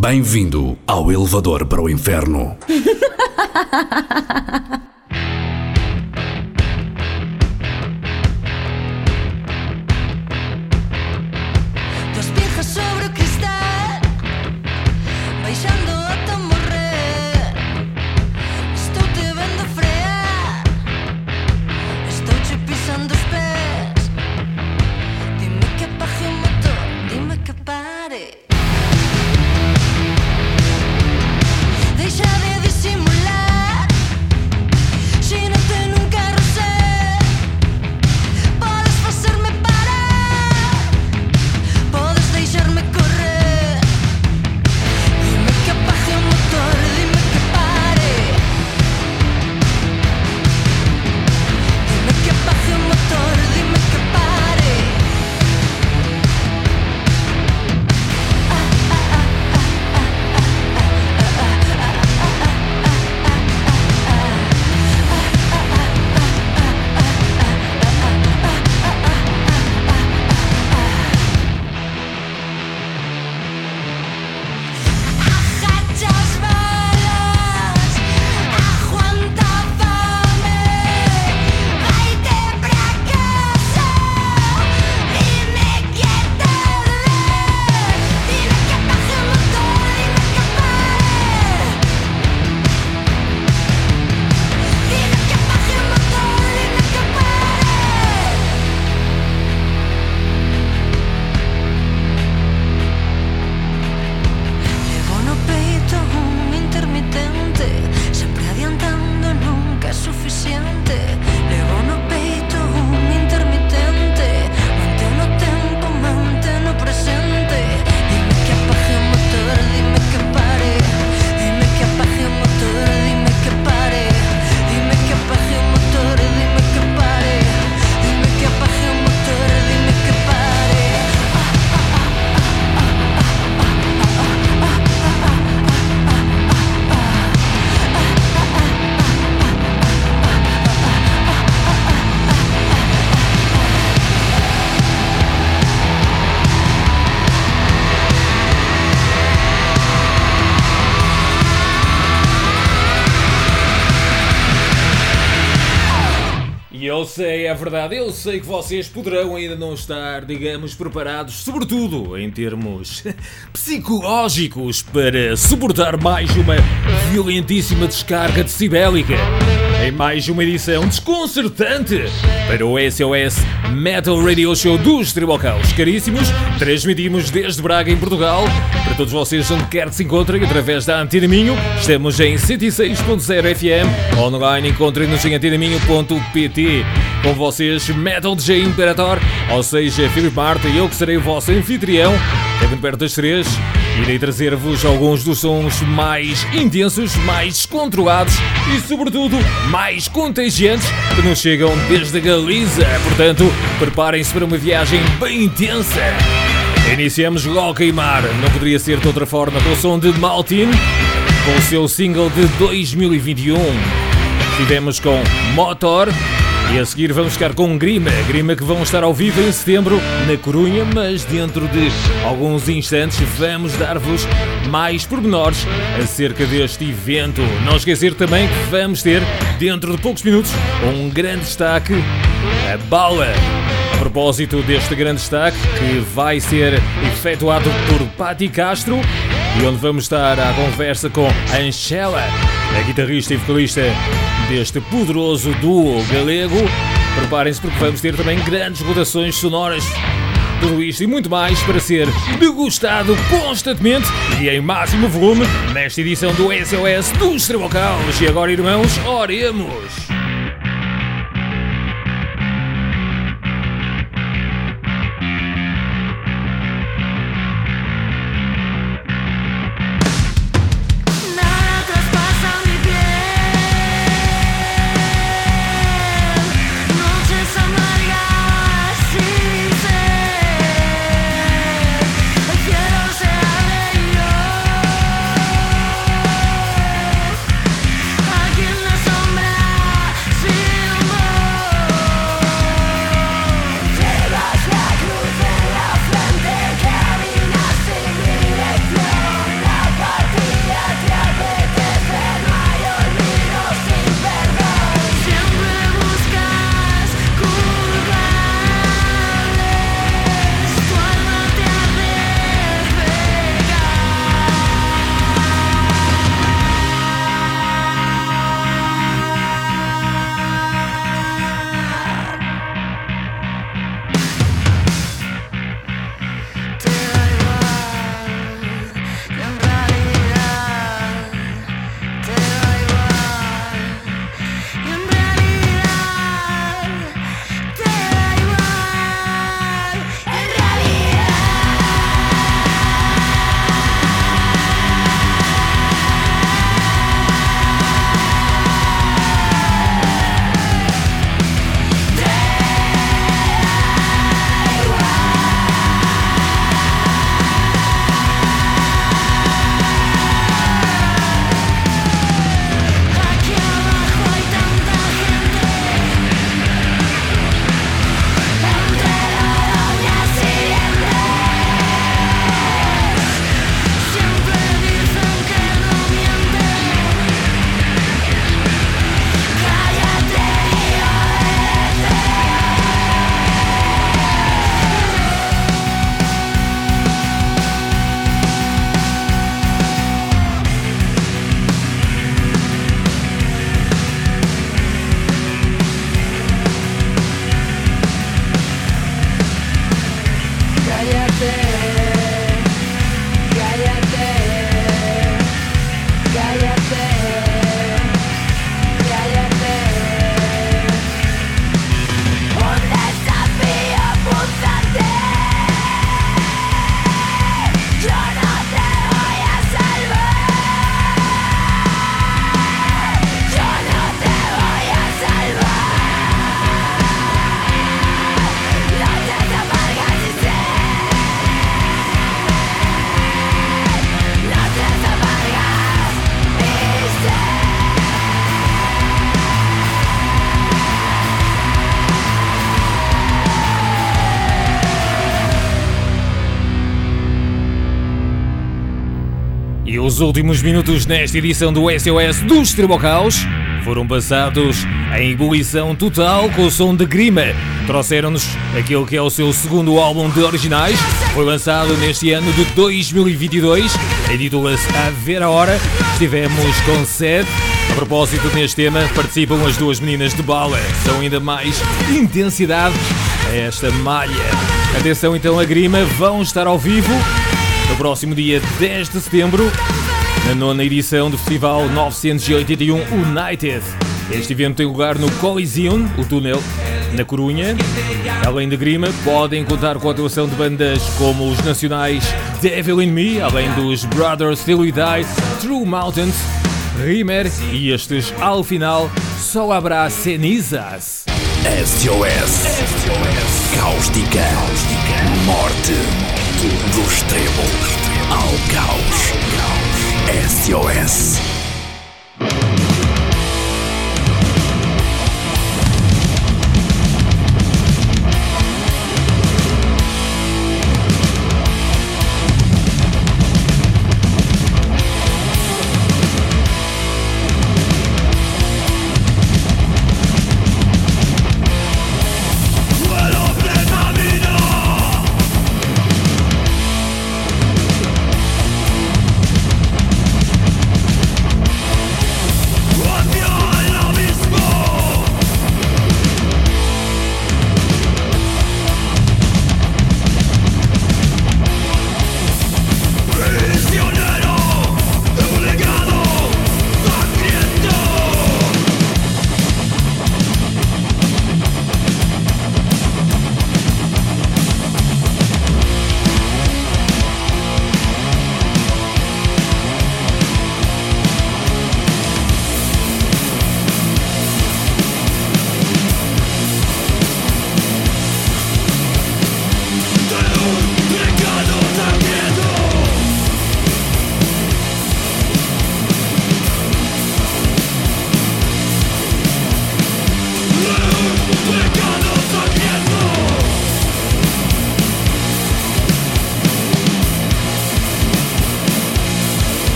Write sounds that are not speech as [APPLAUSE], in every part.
Bem-vindo ao elevador para o inferno. [LAUGHS] verdade. Eu sei que vocês poderão ainda não estar, digamos, preparados, sobretudo em termos [LAUGHS] psicológicos, para suportar mais uma violentíssima descarga decibélica em mais uma edição desconcertante para o SOS Metal Radio Show dos Tribocaus. Caríssimos, transmitimos desde Braga, em Portugal, para todos vocês onde quer que se encontrem, através da Antena Minho. Estamos em 106.0 FM, online encontrem-nos em antinaminho.pt. Com vocês, Metal DJ Imperator, ou seja, Filipe Marta e eu que serei o vosso anfitrião, Kevin perto das três. Irei trazer-vos alguns dos sons mais intensos, mais descontrolados e, sobretudo, mais contagiantes que nos chegam desde a Galiza. Portanto, preparem-se para uma viagem bem intensa. Iniciamos logo a queimar, não poderia ser de outra forma, com o som de Maltin, com o seu single de 2021. Tivemos com Motor e a seguir vamos ficar com Grima, Grima que vão estar ao vivo em setembro na Corunha, mas dentro de alguns instantes vamos dar-vos mais pormenores acerca deste evento. Não esquecer também que vamos ter, dentro de poucos minutos, um grande destaque, a bala. A propósito deste grande destaque, que vai ser efetuado por Patti Castro, e onde vamos estar à conversa com Angela, a guitarrista e vocalista deste poderoso duo galego. Preparem-se porque vamos ter também grandes rotações sonoras. Tudo isto e muito mais para ser degustado constantemente e em máximo volume nesta edição do SOS dos Trabocaus. E agora, irmãos, oremos! Os últimos minutos nesta edição do SOS dos Tribocaus foram passados em ebulição total com o som de Grima. Trouxeram-nos aquele que é o seu segundo álbum de originais. Foi lançado neste ano de 2022. Intitula-se A Ver a Hora. Estivemos com sede. A propósito neste tema, participam as duas meninas de bala. São ainda mais intensidade a esta malha. Atenção então a Grima, vão estar ao vivo no próximo dia 10 de setembro, na nona edição do Festival 981 United. Este evento tem lugar no Coliseum, o túnel, na Corunha. Além de Grima, podem contar com a atuação de bandas como os nacionais Devil in Me, além dos Brothers Till We Die, True Mountains, Rimer e estes, ao final, só haverá cenizas. SOS. Cáustica. Morte. Do extremo ao caos. SOS.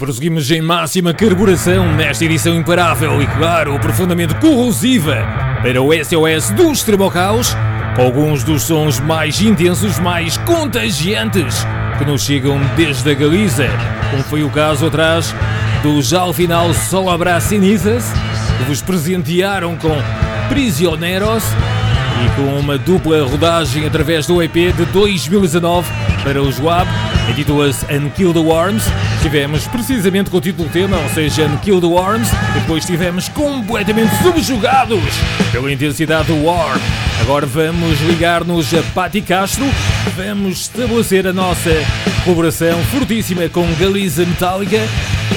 Prosseguimos em máxima carburação nesta edição imparável e, claro, profundamente corrosiva para o SOS do Extremo Caos, com alguns dos sons mais intensos, mais contagiantes que nos chegam desde a Galiza, como foi o caso atrás do já ao final Só Abraço Cenizas, que vos presentearam com Prisioneros e com uma dupla rodagem através do EP de 2019 para o Joab, intitula-se Unkill the Worms. Tivemos precisamente com o título tema, ou seja, Unkill the Worms, depois estivemos completamente subjugados pela intensidade do War. Agora vamos ligar-nos a Patti Castro, vamos estabelecer a nossa colaboração fortíssima com Galiza Metallica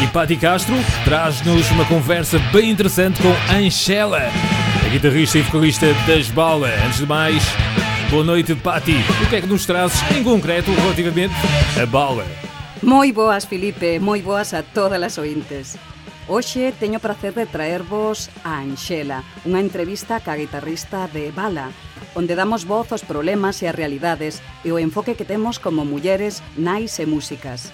e Patti Castro traz-nos uma conversa bem interessante com Anchela, a guitarrista e vocalista das Bala. Antes de mais, boa noite, Patti. O que é que nos trazes em concreto relativamente a Bala? Moi boas, Filipe, moi boas a todas as ointes. Hoxe teño o prazer de traervos a Anxela, unha entrevista ca guitarrista de Bala, onde damos voz aos problemas e as realidades e o enfoque que temos como mulleres nais e músicas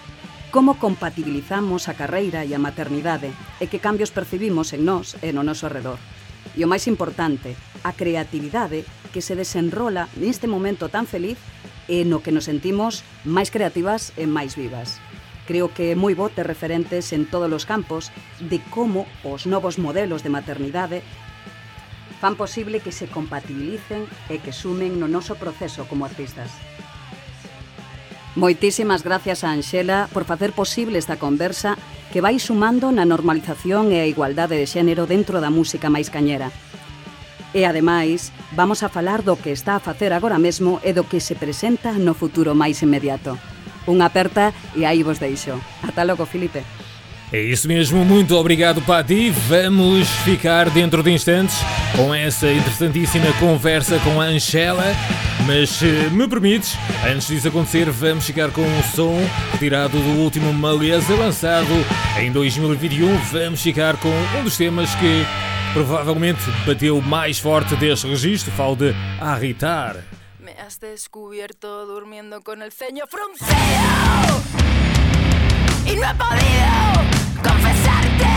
como compatibilizamos a carreira e a maternidade e que cambios percibimos en nós e no noso redor. E o máis importante, a creatividade que se desenrola neste momento tan feliz e no que nos sentimos máis creativas e máis vivas. Creo que é moi bo ter referentes en todos os campos de como os novos modelos de maternidade fan posible que se compatibilicen e que sumen no noso proceso como artistas. Moitísimas gracias a Anxela por facer posible esta conversa que vai sumando na normalización e a igualdade de xénero dentro da música máis cañera. E ademais, vamos a falar do que está a facer agora mesmo e do que se presenta no futuro máis inmediato. Unha aperta e aí vos deixo. Ata logo, Filipe. É isso mesmo, muito obrigado Pati. Vamos ficar dentro de instantes com essa interessantíssima conversa com a Anchela. Mas se me permites, antes disso acontecer, vamos ficar com um som retirado do último Maleza lançado em 2021. Vamos ficar com um dos temas que provavelmente bateu mais forte deste registro. Falo de Arritar. has descubierto durmiendo con el ceño fruncido y no he podido confesarte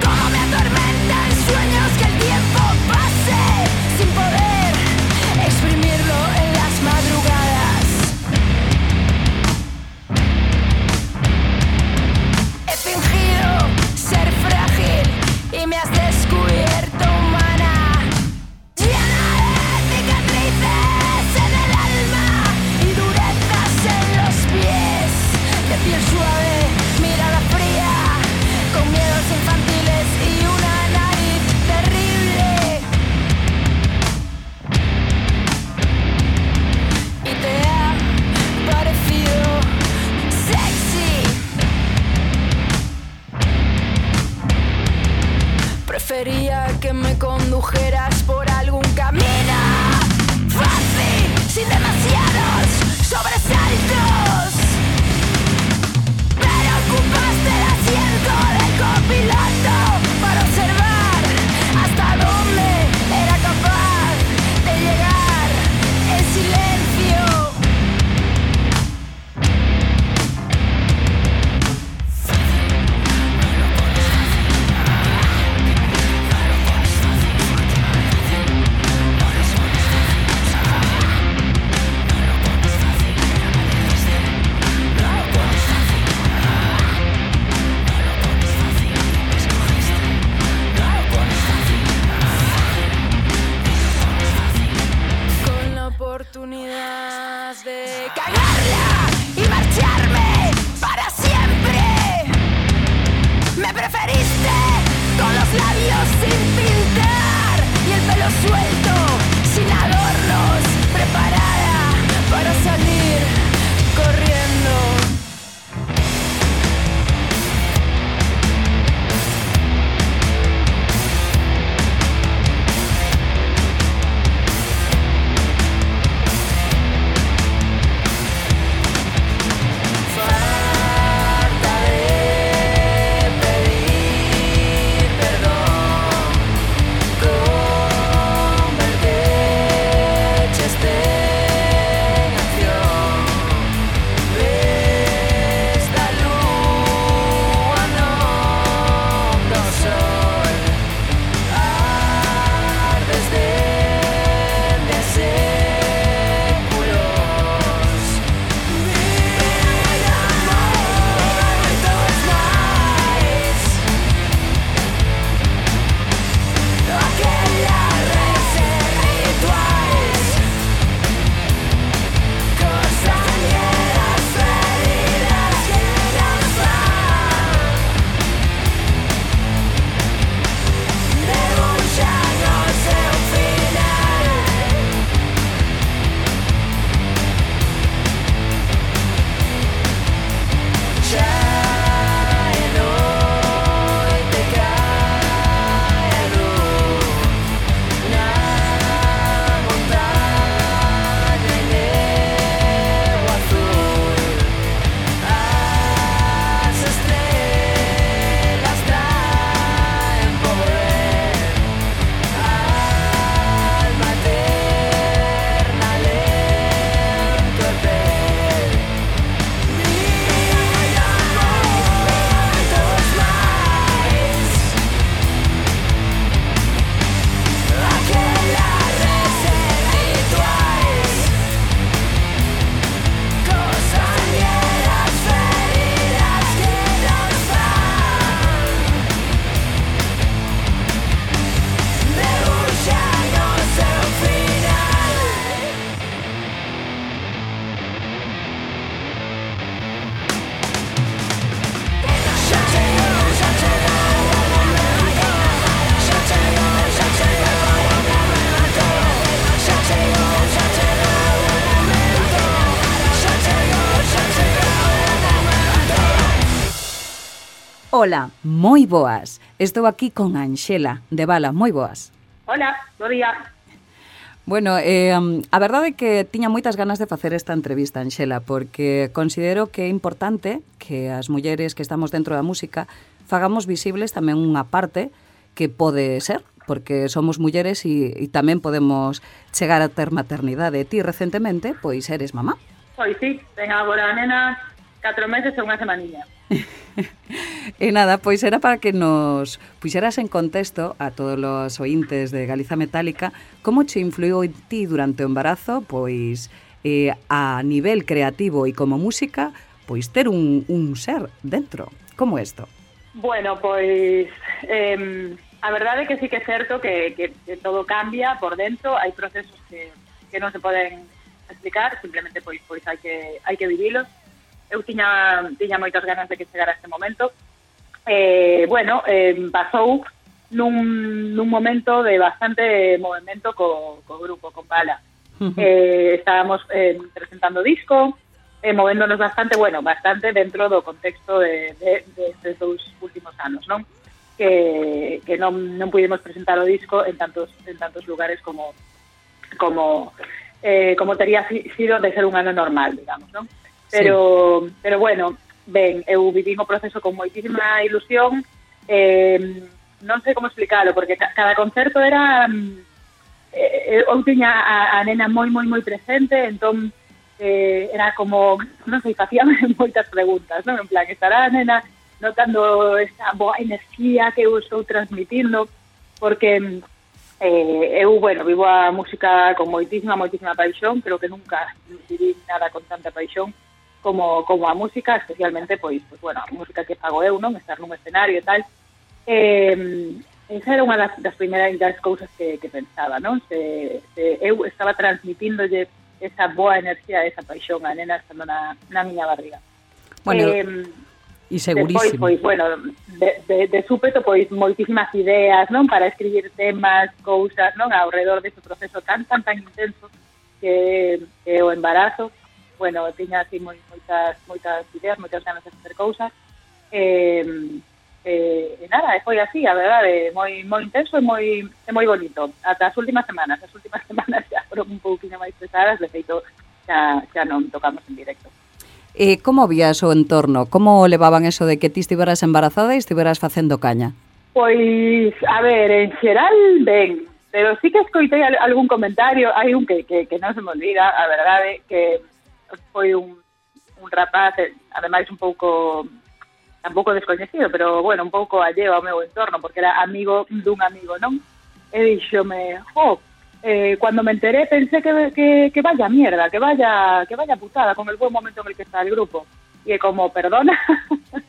cómo me atormentan sueños que el tiempo pase sin poder exprimirlo en las madrugadas. He fingido ser frágil y me has Prefería que me condujeras por algún camino. Fácil, sin demasiados Ola, moi boas. Estou aquí con Anxela de Bala, moi boas. Ola, bo día. Bueno, eh, a verdade é que tiña moitas ganas de facer esta entrevista, Anxela, porque considero que é importante que as mulleres que estamos dentro da música fagamos visibles tamén unha parte que pode ser, porque somos mulleres e, e tamén podemos chegar a ter maternidade. Ti recentemente, pois, eres mamá. Pois sí, ten agora a nena 4 meses e unha semanilla. [LAUGHS] E nada, pois era para que nos puxeras en contexto a todos os ointes de Galiza Metálica como che influiu en ti durante o embarazo, pois eh, a nivel creativo e como música, pois ter un, un ser dentro. Como isto? Bueno, pois eh, a verdade é que sí que é certo que, que, que todo cambia por dentro, hai procesos que, que non se poden explicar, simplemente pois pois hai que hai que vivilos. Eu tiña tiña moitas ganas de que chegara este momento. Eh, bueno, eh, pasou nun, nun momento de bastante movimento co, co grupo, con Pala. Uh -huh. eh, estábamos eh, presentando disco, eh, movéndonos bastante, bueno, bastante dentro do contexto de, de, de estes dous últimos anos, non? Que, que non, non pudimos presentar o disco en tantos, en tantos lugares como como eh, como tería sido de ser un ano normal, digamos, non? Pero, sí. pero bueno, ben, eu vivín o proceso con moitísima ilusión, eh, non sei como explicarlo, porque ca cada concerto era... Mm, eh, eu tiña a, a nena moi, moi, moi presente, entón eh, era como, non sei, facía [LAUGHS] moitas preguntas, non? En plan, estará a nena notando esa boa enerxía que eu estou transmitindo, porque mm, eh, eu, bueno, vivo a música con moitísima, moitísima paixón, creo que nunca viví nada con tanta paixón, como, como a música, especialmente, pois, pois, bueno, a música que fago eu, non? Estar nun escenario e tal. Eh, esa era unha das, das primeiras das cousas que, que pensaba, non? Se, se eu estaba transmitindolle esa boa enerxía, esa paixón a nena estando na, na miña barriga. Bueno, eh, e segurísimo. Despois, pois, bueno, de, de, de súpeto, pois, moitísimas ideas, non? Para escribir temas, cousas, non? Ao redor deste proceso tan, tan, tan intenso que, que o embarazo bueno, tiña así moi, moitas, moitas ideas, moitas ganas de facer cousas, e, eh, e nada, e foi así, a verdade, moi, moi intenso e moi, e moi bonito, ata as últimas semanas, as últimas [LAUGHS] semanas xa foron un pouquinho máis pesadas, de feito, xa, xa non tocamos en directo. E como vías o entorno? Como levaban eso de que ti estiveras embarazada e estiveras facendo caña? Pois, a ver, en xeral, ben, pero sí que escoitei algún comentario, hai un que, que, que non se me olvida, a verdade, que foi un, un rapaz, eh, ademais un pouco tampouco pero bueno, un pouco alleo ao meu entorno, porque era amigo dun amigo, non? E dixome, jo, eh, cuando me enteré pensé que, que, vaya mierda, que vaya, que vaya putada con el buen momento en el que está el grupo. E como, perdona,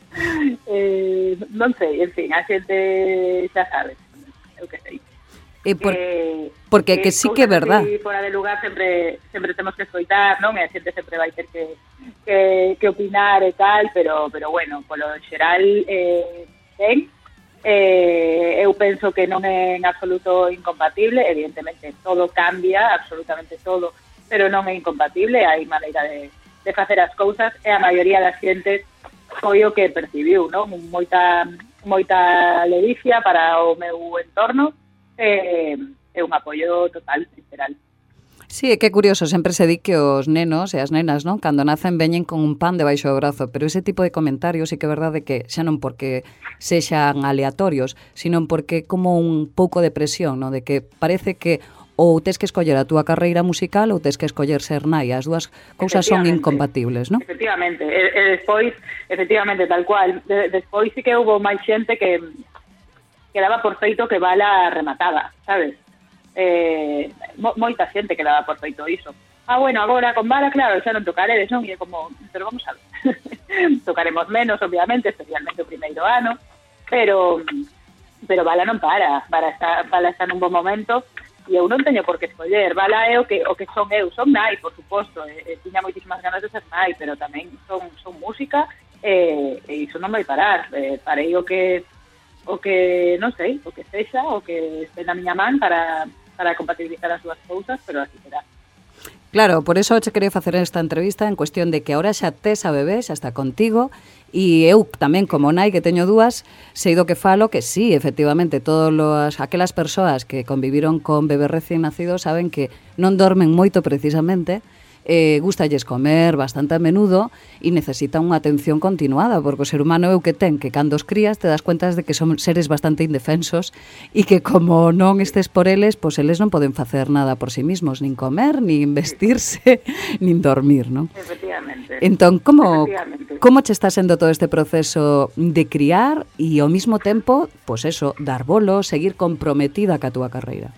[LAUGHS] eh, non en fin, a xente xa sabes, eu que sei. E por, eh, porque que, que sí que é verdad. Que fora de lugar sempre sempre temos que escoitar, non? E a xente sempre vai ter que, que, que opinar e tal, pero pero bueno, polo xeral eh, ben, eh, eu penso que non é en absoluto incompatible, evidentemente todo cambia, absolutamente todo, pero non é incompatible, hai maneira de, de facer as cousas e a maioría das xentes foi o que percibiu, non? Moita moita ledicia para o meu entorno, eh, é un apoio total, literal. Sí, é que é curioso, sempre se di que os nenos e as nenas, non, cando nacen veñen con un pan debaixo do brazo, pero ese tipo de comentarios sí que é verdade que xa non porque sexan aleatorios, sino porque como un pouco de presión, non, de que parece que ou tes que escoller a túa carreira musical ou tes que escoller ser nai, as dúas cousas son incompatibles, non? Efectivamente, e, e despois, efectivamente, tal cual, de, despois sí que houve máis xente que quedaba por feito que bala rematada, sabes? Eh, mo, moita xente quedaba por feito iso. Ah, bueno, agora con bala, claro, xa non tocaredes, non? E como, pero vamos a ver. [LAUGHS] Tocaremos menos, obviamente, especialmente o primeiro ano, pero pero bala non para, bala está, bala está nun bon momento, e eu non teño por que escoller, bala é o que, o que son eu, son nai, por suposto, e, e tiña moitísimas ganas de ser nai, pero tamén son, son música, e, e iso non vai parar, eh, e, parei o que o que, non sei, o que sexa, o que este na miña man para, para compatibilizar as dúas cousas, pero así será. Claro, por eso che quería facer esta entrevista en cuestión de que ahora xa tes a bebé, xa está contigo, e eu tamén como nai que teño dúas, sei do que falo que sí, efectivamente, todas los, aquelas persoas que conviviron con bebés recién nacidos saben que non dormen moito precisamente, eh, gustalles comer bastante a menudo e necesitan unha atención continuada, porque o ser humano é o que ten, que cando os crías te das cuentas de que son seres bastante indefensos e que como non estes por eles, pois eles non poden facer nada por si sí mismos, nin comer, nin vestirse, [LAUGHS] nin dormir, non? Efectivamente. Entón, como, como che está sendo todo este proceso de criar e ao mesmo tempo, pois eso, dar bolo, seguir comprometida ca túa carreira?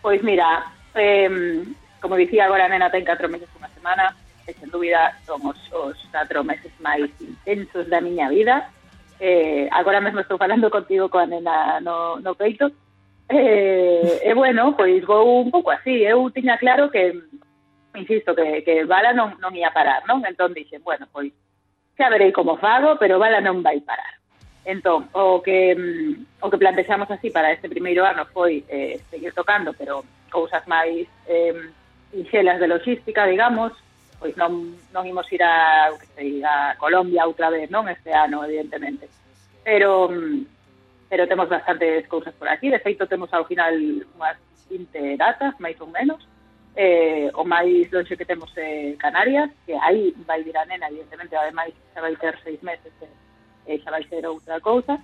Pois mira, eh, como dicía agora a nena ten 4 meses unha semana. E sen dúbida son os, os 4 meses máis intensos da miña vida. Eh, agora mesmo estou falando contigo coa nena no, no peito. Eh, e bueno, pois vou un pouco así. Eu tiña claro que insisto, que, que Bala non, non ia parar non? Entón dixen, bueno, pois xa verei como fago, pero Bala non vai parar. Entón, o que mm, o que plantexamos así para este primeiro ano foi eh, seguir tocando, pero cousas máis eh, ixelas de logística, digamos, pois non, non imos ir a, que sei, a Colombia outra vez, non? Este ano, evidentemente. Pero mm, pero temos bastantes cousas por aquí, de feito temos ao final unhas 20 datas, máis ou menos, eh, o máis longe que temos é eh, Canarias, que aí vai vir a nena, evidentemente, ademais xa vai ter seis meses, eh, xa vai ser outra cousa,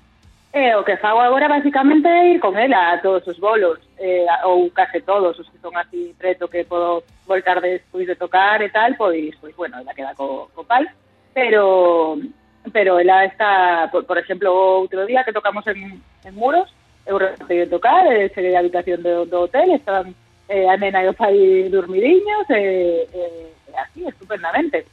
E o que fago agora basicamente é ir con ela a todos os bolos, eh, ou case todos os que son así preto que podo voltar despois de tocar e tal, pois, pois bueno, ela queda co, co pai, pero pero ela está, por, por exemplo, outro día que tocamos en, en Muros, eu de tocar, eh, cheguei a habitación do, do hotel, estaban eh, a nena e o pai dormidiños, eh, eh, así, estupendamente.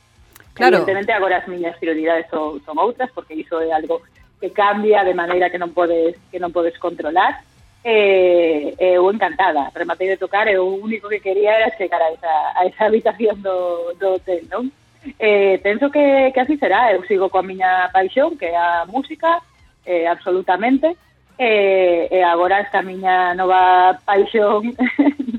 Claro. Evidentemente agora as miñas prioridades son, son outras, porque iso é algo que cambia de maneira que non podes que non podes controlar eh, eu encantada rematei de tocar e o único que quería era chegar a esa, a esa habitación do, do hotel non? Eh, penso que, que así será eu sigo coa miña paixón que é a música eh, absolutamente eh, e, eh, eh, agora esta miña nova paixón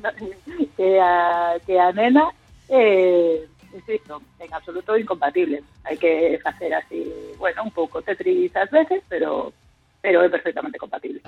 [LAUGHS] que, a, que a nena eh, insisto, en absoluto incompatibles. Hai que facer así, bueno, un pouco tetris ás veces, pero pero é perfectamente compatible.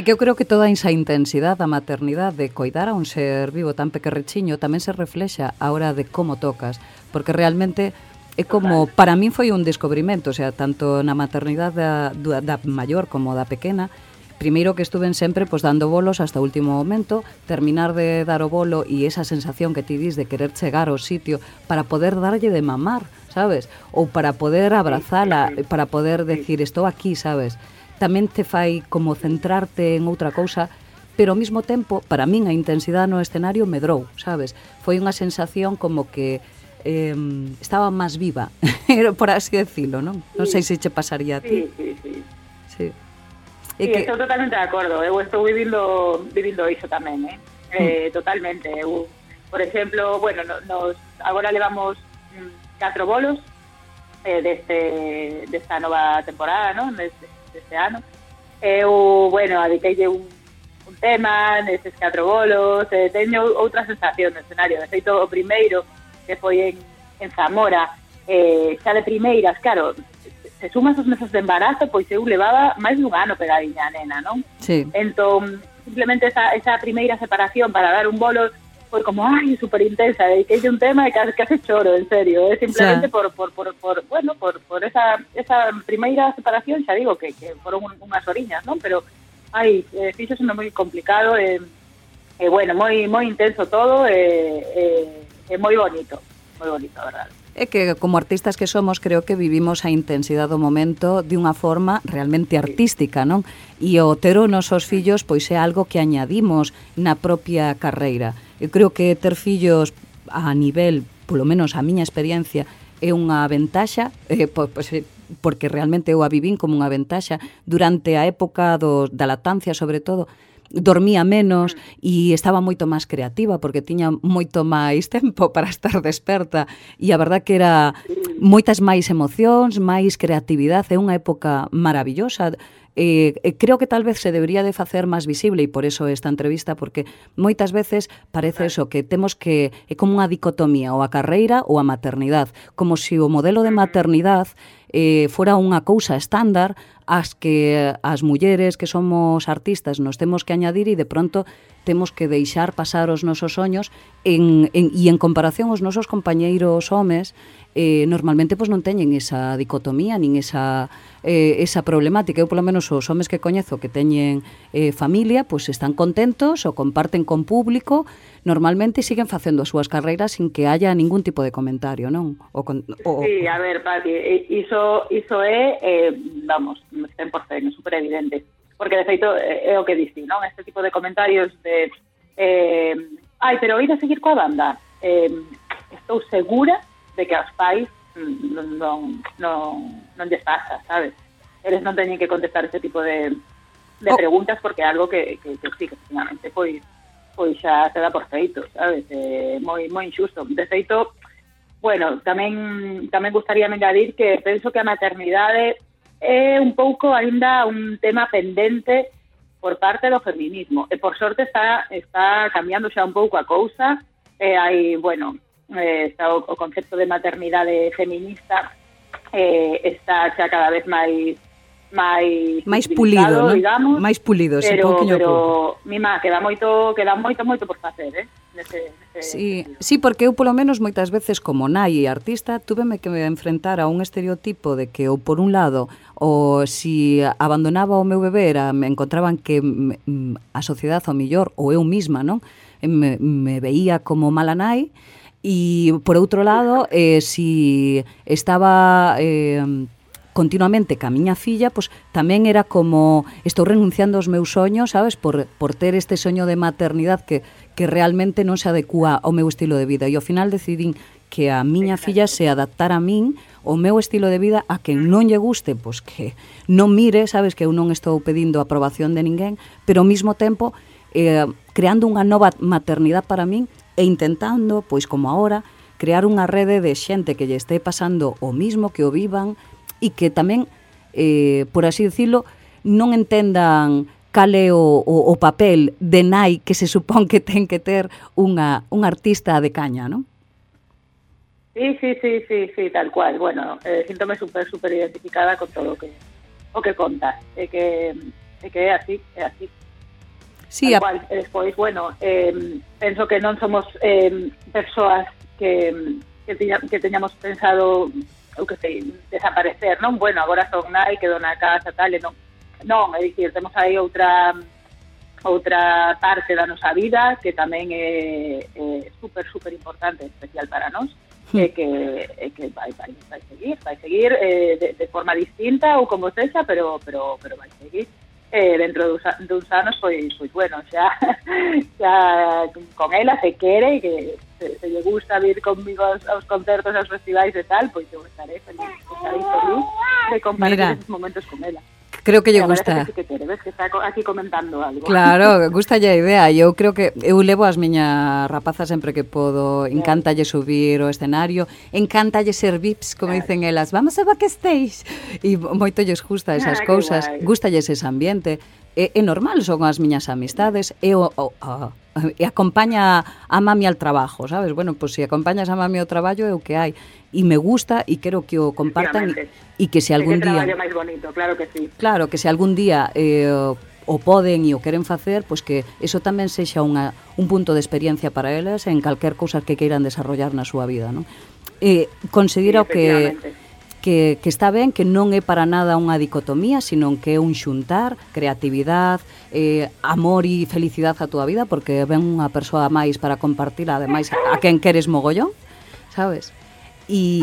É que eu creo que toda esa intensidade da maternidade de coidar a un ser vivo tan pequerrechiño tamén se reflexa a hora de como tocas, porque realmente é como Total. para min foi un descubrimento, o sea, tanto na maternidade da, da maior como da pequena, primeiro que estuven sempre pois dando bolos hasta o último momento, terminar de dar o bolo e esa sensación que ti dis de querer chegar ao sitio para poder darlle de mamar, sabes? Ou para poder abrazala, para poder decir estou aquí, sabes? tamén te fai como centrarte en outra cousa pero ao mesmo tempo, para min a intensidade no escenario medrou, sabes? Foi unha sensación como que eh, estaba máis viva, [LAUGHS] por así decirlo, non? Non sei se che pasaría a ti. Sí, sí, sí. Sí, sí que... estou totalmente de acordo, eu estou vivindo, vivindo iso tamén, eh? Mm. eh totalmente. Eu, por exemplo, bueno, nos agora levamos mm, catro bolos eh, deste, desta nova temporada, non? Deste, deste ano. Eu, eh, bueno, adiqueille un, un tema neses catro bolos, eh, teño outra sensación no escenario. De feito, o primeiro, que foi en, en Zamora, eh, xa de primeiras, claro, se sumas os meses de embarazo, pois eu levaba máis dun ano pegadiña a nena, non? Sí. Entón, simplemente esa, esa primeira separación para dar un bolo fue como, ay, súper intensa, es un tema que casi, casi choro, en serio, es simplemente por, por, por, por, bueno, por, por esa, esa primeira separación, xa digo, que, que foron un, unhas oriñas, non? Pero, ai, eh, fixo sendo moi complicado, e, eh, eh, bueno, moi moi intenso todo, e, eh, eh, moi bonito, moi bonito, a verdade. É que como artistas que somos creo que vivimos a intensidade do momento de unha forma realmente artística, non? E o ter os nosos fillos pois é algo que añadimos na propia carreira. Eu creo que ter fillos a nivel, polo menos a miña experiencia, é unha ventaxa, [LAUGHS] eh, pois, pois, porque realmente eu a vivín como unha ventaxa durante a época do, da lactancia, sobre todo, dormía menos e estaba moito máis creativa porque tiña moito máis [LAUGHS] tempo para estar desperta. E a verdad que era moitas máis emocións, máis creatividade, é unha época maravillosa. Eh, eh, creo que tal vez se debería de facer máis visible e por eso esta entrevista porque moitas veces parece eso que temos que é como unha dicotomía ou a carreira ou a maternidade, como se si o modelo de maternidade eh, fora unha cousa estándar as que as mulleres que somos artistas nos temos que añadir e de pronto temos que deixar pasar os nosos soños en, en, e en comparación os nosos compañeiros homes eh, normalmente pois non teñen esa dicotomía nin esa eh, esa problemática. Eu polo menos os homes que coñezo que teñen eh, familia, pois están contentos ou comparten con público, normalmente siguen facendo as súas carreiras sin que haya ningún tipo de comentario, non? O, con, o, sí, a ver, Pati, eh, iso, iso é, eh, vamos, 100%, super evidente. Porque, de feito, eh, é o que dixi, non? Este tipo de comentarios de... Eh, Ai, pero ir a seguir coa banda. Eh, estou segura de que aos pais non, non, non, non lles pasa, sabes? Eles non teñen que contestar ese tipo de, de Oh. preguntas porque é algo que, que, que sí, que efectivamente, pois, pois xa se dá por feito, sabes? Eh, moi, moi injusto. De feito, Bueno, tamén tamén gustaría engadir que penso que a maternidade é un pouco aínda un tema pendente por parte do feminismo. E por sorte está está cambiando xa un pouco a cousa. E hai, bueno, eh, está o, o concepto de maternidade feminista eh, está xa cada vez máis máis máis pulido, non? digamos, máis pulido, pero, pouquinho pero mima queda moito, queda moito moito por facer, eh? Nese, nese sí, sentido. sí, porque eu polo menos moitas veces como nai e artista tuveme que me enfrentar a un estereotipo de que ou por un lado o si abandonaba o meu bebé era, me encontraban que mm, a sociedade ao millor ou eu misma non? Me, me veía como mala nai E, por outro lado, eh, si estaba... Eh, continuamente ca miña filla, pois tamén era como estou renunciando aos meus soños, sabes, por por ter este soño de maternidade que que realmente non se adecua ao meu estilo de vida. E ao final decidín que a miña filla se adaptara a min o meu estilo de vida a quen non lle guste, pois que non mire, sabes que eu non estou pedindo aprobación de ninguén, pero ao mesmo tempo eh, creando unha nova maternidade para min e intentando, pois como agora, crear unha rede de xente que lle este pasando o mismo que o vivan e que tamén, eh, por así dicilo, non entendan cal é o, o, o papel de nai que se supón que ten que ter unha, un artista de caña, non? Sí, sí, sí, sí, sí, tal cual. Bueno, eh, síntome super, super identificada con todo o que, o que contas. É que, é que é así, é así. Sí, a, cual. E despois, bueno, eh, penso que non somos eh, persoas que, que, tiña, que teñamos pensado que sei, desaparecer, non? Bueno, agora son nai, quedo na casa, tal, e non. Non, é dicir, temos aí outra outra parte da nosa vida que tamén é, é super, super importante, especial para nós, e que, e que vai, vai, vai seguir, vai seguir eh, de, de forma distinta ou como sexa, pero, pero, pero vai seguir. Eh, dentro duns, a- duns anos, pois, pois bueno, xa, xa [LAUGHS] con ela se quere que se, se lle gusta vir conmigo aos, aos concertos, aos festivais e tal, pois eu estaré feliz, estaré feliz de compartir Mira. esos momentos con ela. creo que lle gusta. Que, que ves que está aquí comentando algo. Claro, [LAUGHS] gusta a idea. Eu creo que eu levo as miñas rapazas sempre que podo. Encántalle subir o escenario, encántalle ser vips, como claro. dicen elas. Vamos a backstage. E moito lles gusta esas ah, cousas. Gústalles ese ambiente. É, é normal, son as miñas amistades. É o, o, o e acompaña a mami al trabajo, sabes? Bueno, pois pues, se acompañas a mami ao traballo é o que hai e me gusta e quero que o compartan e que se algún día máis bonito, claro que sí. Claro, que se algún día eh, o poden e o queren facer, pois que eso tamén sexa unha, un punto de experiencia para elas en calquer cousa que queiran desarrollar na súa vida, non? Eh, considero sí, que que, que está ben que non é para nada unha dicotomía, sino que é un xuntar creatividade, eh, amor e felicidade a túa vida, porque ven unha persoa máis para compartir, ademais, a quen queres mogollón, sabes? E...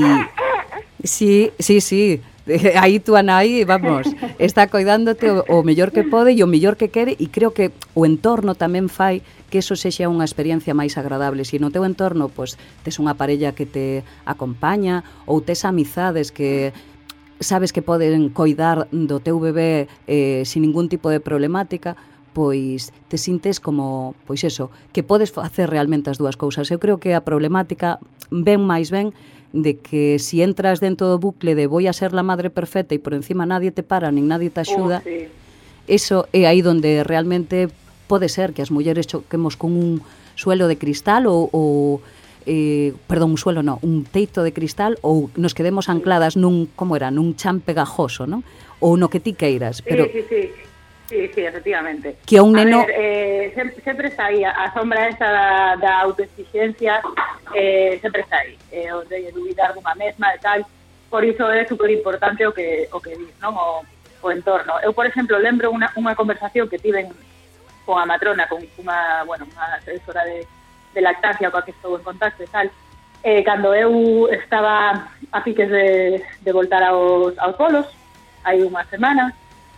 Sí, sí, sí. [LAUGHS] Aí tú, Anaí, vamos, está coidándote o, o mellor que pode e o mellor que quere e creo que o entorno tamén fai que eso sexa unha experiencia máis agradable. Se si no teu entorno, pois, tes unha parella que te acompaña ou tes amizades que sabes que poden coidar do teu bebé eh, sin ningún tipo de problemática, pois te sintes como, pois eso, que podes facer realmente as dúas cousas. Eu creo que a problemática ven máis ben de que si entras dentro do bucle de voy a ser la madre perfecta e por encima nadie te para nin nadie te axuda, oh, sí. eso é aí onde realmente pode ser que as mulleres choquemos con un suelo de cristal ou, ou eh, perdón, un suelo no, un teito de cristal ou nos quedemos ancladas nun, como era, nun chan pegajoso, non? Ou no que ti queiras, pero sí, sí, sí. Sí, sí, efectivamente. Que un neno... A ver, eh, sempre, sempre está aí, a sombra esa da, da autoexigencia, eh, sempre está aí, eh, o de dubidar dunha mesma e tal, por iso é super importante o que, o que dis, non? O, o entorno. Eu, por exemplo, lembro unha, unha conversación que tiven con a matrona, con unha, bueno, unha asesora de, de lactancia coa que estou en contacto e tal, eh, cando eu estaba a piques de, de voltar aos, aos polos, hai unha semana,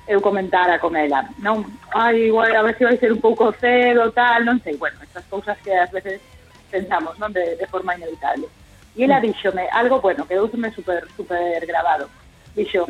eu comentara con ela, non? Ai, igual, a ver se vai ser un pouco cedo, tal, non sei, bueno, estas cousas que ás veces pensamos, non, de, de forma inevitable. E ela mm. díxome algo, bueno, quedouseme super, super grabado. Dixo,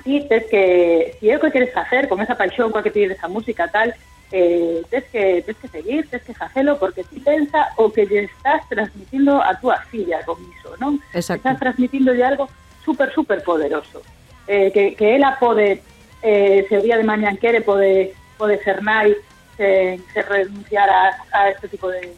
ti tes que, si é o que queres facer con esa paixón, coa que ti esa música, tal, eh, tes, que, tes que seguir, tes que facelo, porque ti pensa o que lle estás transmitindo a túa filla con iso, non? Exacto. Estás transmitindo de algo super, super poderoso. Eh, que, que ela pode eh, se día de mañan quere, pode, pode ser nai, se, se renunciar a, a este tipo de,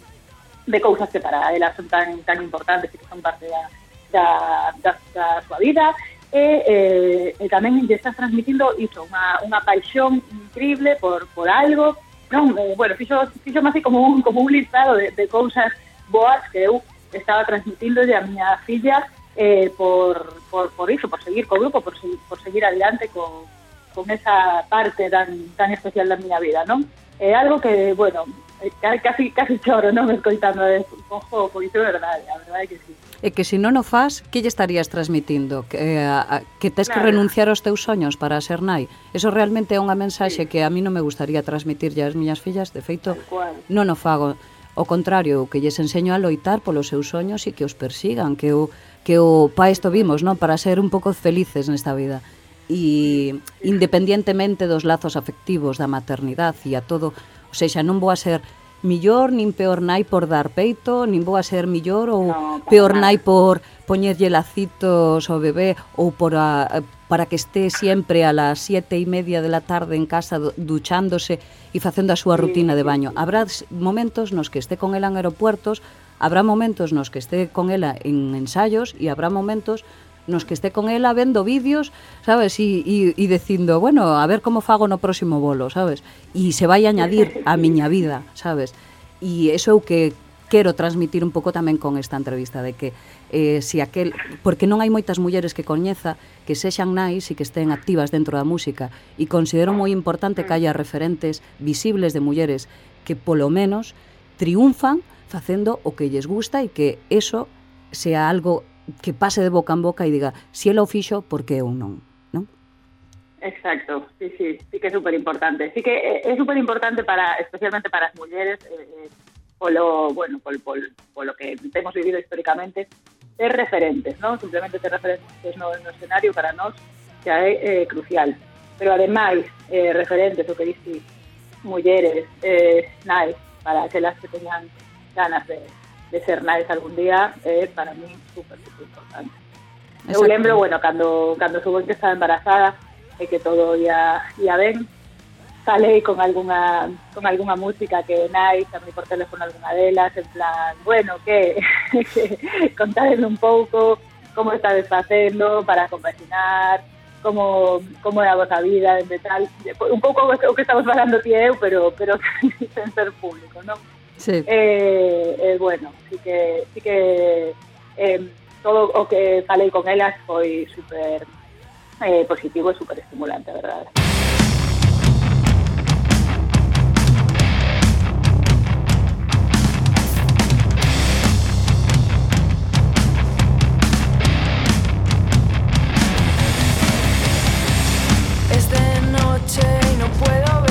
de cousas que para ela son tan tan importantes e que son parte da, da, da, da súa vida. E, eh, e tamén lle estás transmitindo iso, unha, unha paixón increíble por, por algo. Non, eh, bueno, fixo, fixo así como un, como un listado de, de cousas boas que eu estaba transmitindolle a miña filla eh, por, por, por iso, por seguir co grupo, por, por seguir adiante con, con esa parte tan, tan especial da miña vida, non? É eh, algo que, bueno, eh, casi, casi choro, non? [LAUGHS] Escoitando de ojo, pois é verdade, a verdade que sí. E que se non o faz, que lle estarías transmitindo? Que, a, a, que tens claro. que renunciar aos teus soños para ser nai? Eso realmente é unha mensaxe sí. que a mí non me gustaría transmitirlle ás miñas fillas, de feito, non o fago. O contrario, que lles enseño a loitar polos seus soños e que os persigan, que o, que o pa isto vimos, non? Para ser un pouco felices nesta vida e independientemente dos lazos afectivos da maternidade e a todo, ou seja, non vou a ser millor nin peor nai por dar peito, nin vou a ser millor ou no, peor nai por poñerlle lacitos ao bebé ou por a, para que esté sempre a las siete e media de la tarde en casa duchándose e facendo a súa rutina de baño. Habrá momentos nos que esté con ela en aeropuertos, habrá momentos nos que esté con ela en ensayos e habrá momentos nos que esté con ela vendo vídeos, sabes, e, e, e dicindo, bueno, a ver como fago no próximo bolo, sabes, e se vai añadir a miña vida, sabes, e eso é o que quero transmitir un pouco tamén con esta entrevista de que eh, si aquel porque non hai moitas mulleres que coñeza que sexan nais e que estén activas dentro da música e considero moi importante que haya referentes visibles de mulleres que polo menos triunfan facendo o que lles gusta e que eso sea algo que pase de boca en boca e diga si ela o fixo, por que eu non? non? Exacto, sí, sí, sí que é súper importante. Sí que eh, é súper importante para, especialmente para as mulleres, eh, eh, bueno, polo, polo, que temos vivido históricamente, ter referentes, ¿no? Simplemente ter referentes no, no escenario para nós que é eh, crucial. pero ademais eh, referentes o que dixi mulleres eh, para aquelas que teñan ganas de, de ser nais algún día é eh, para mí super, super importante. Eu lembro, bueno, cando, cando subo que estaba embarazada e que todo ia, ia ben, falei con alguna con alguna música que nai, tamén por teléfono alguna delas, en plan, bueno, que, [LAUGHS] contadme un pouco como estades facendo para compaginar, como, como é a vosa vida, de tal, un pouco o que estamos falando ti eu, pero, pero [LAUGHS] sen ser público, non? Sí. Eh, eh, bueno, sí que, sí que eh, todo o que falei con elas foi super eh, positivo e super estimulante, a verdade. Un colchón y una guerra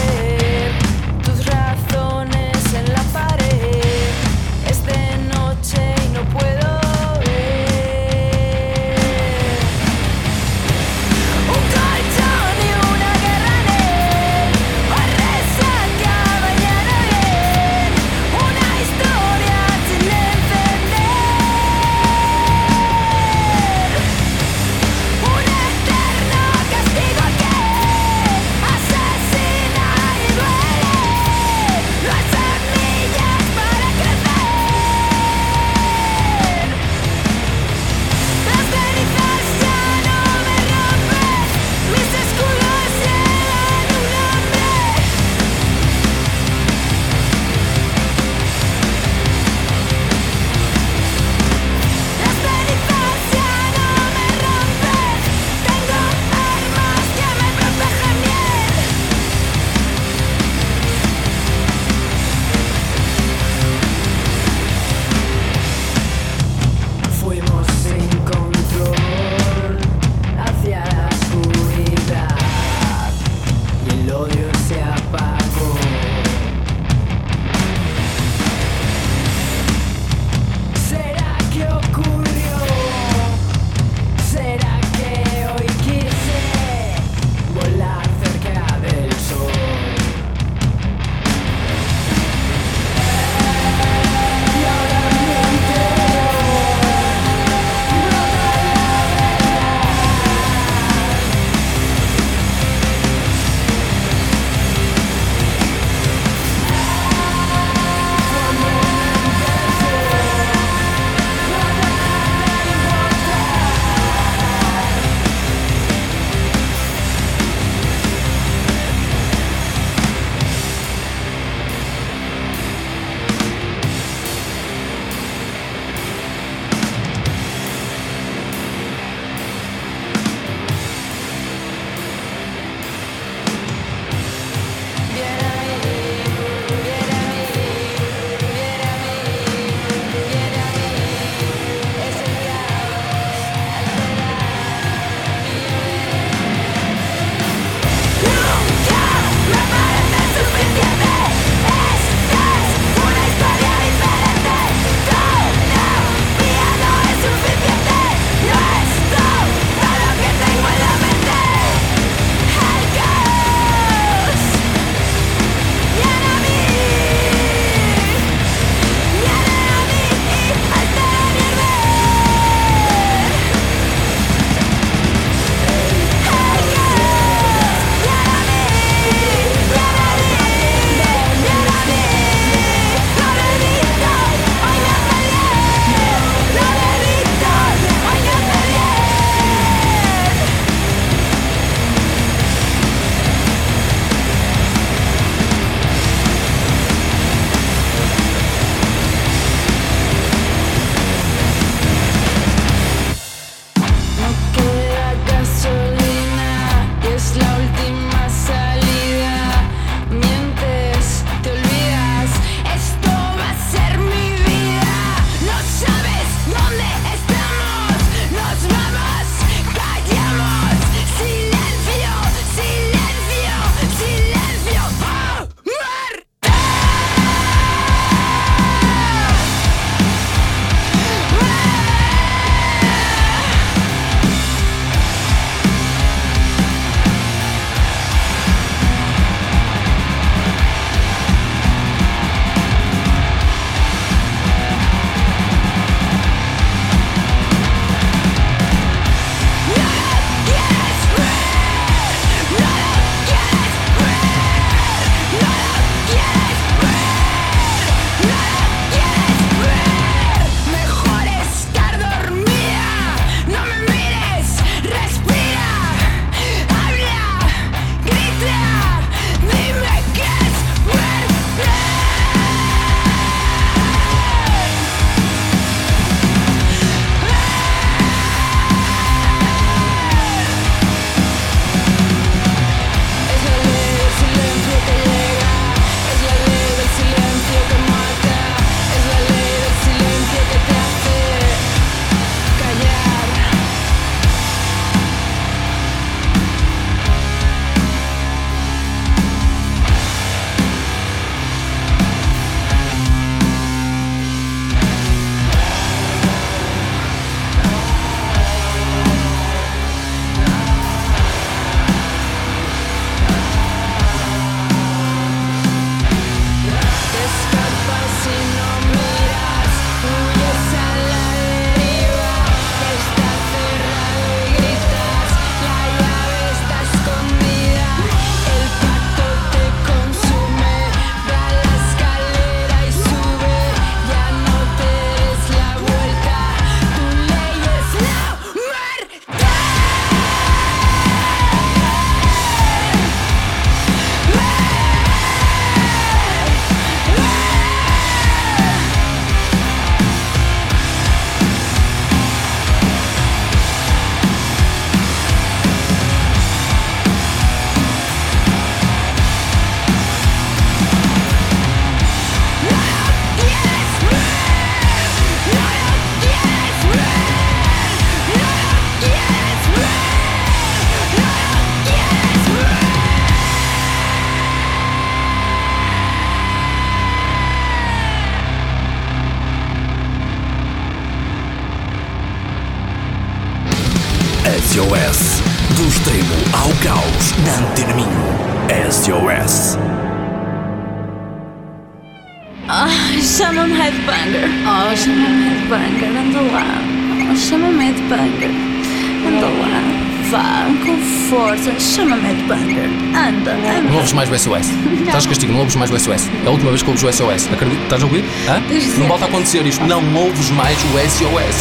mais o SOS. Não. Estás castigo, não ouves mais o SOS. É a última vez que ouves o SOS. Acredito, estás a ouvir? Hã? Não volta a acontecer isto. Não ouves mais o SOS.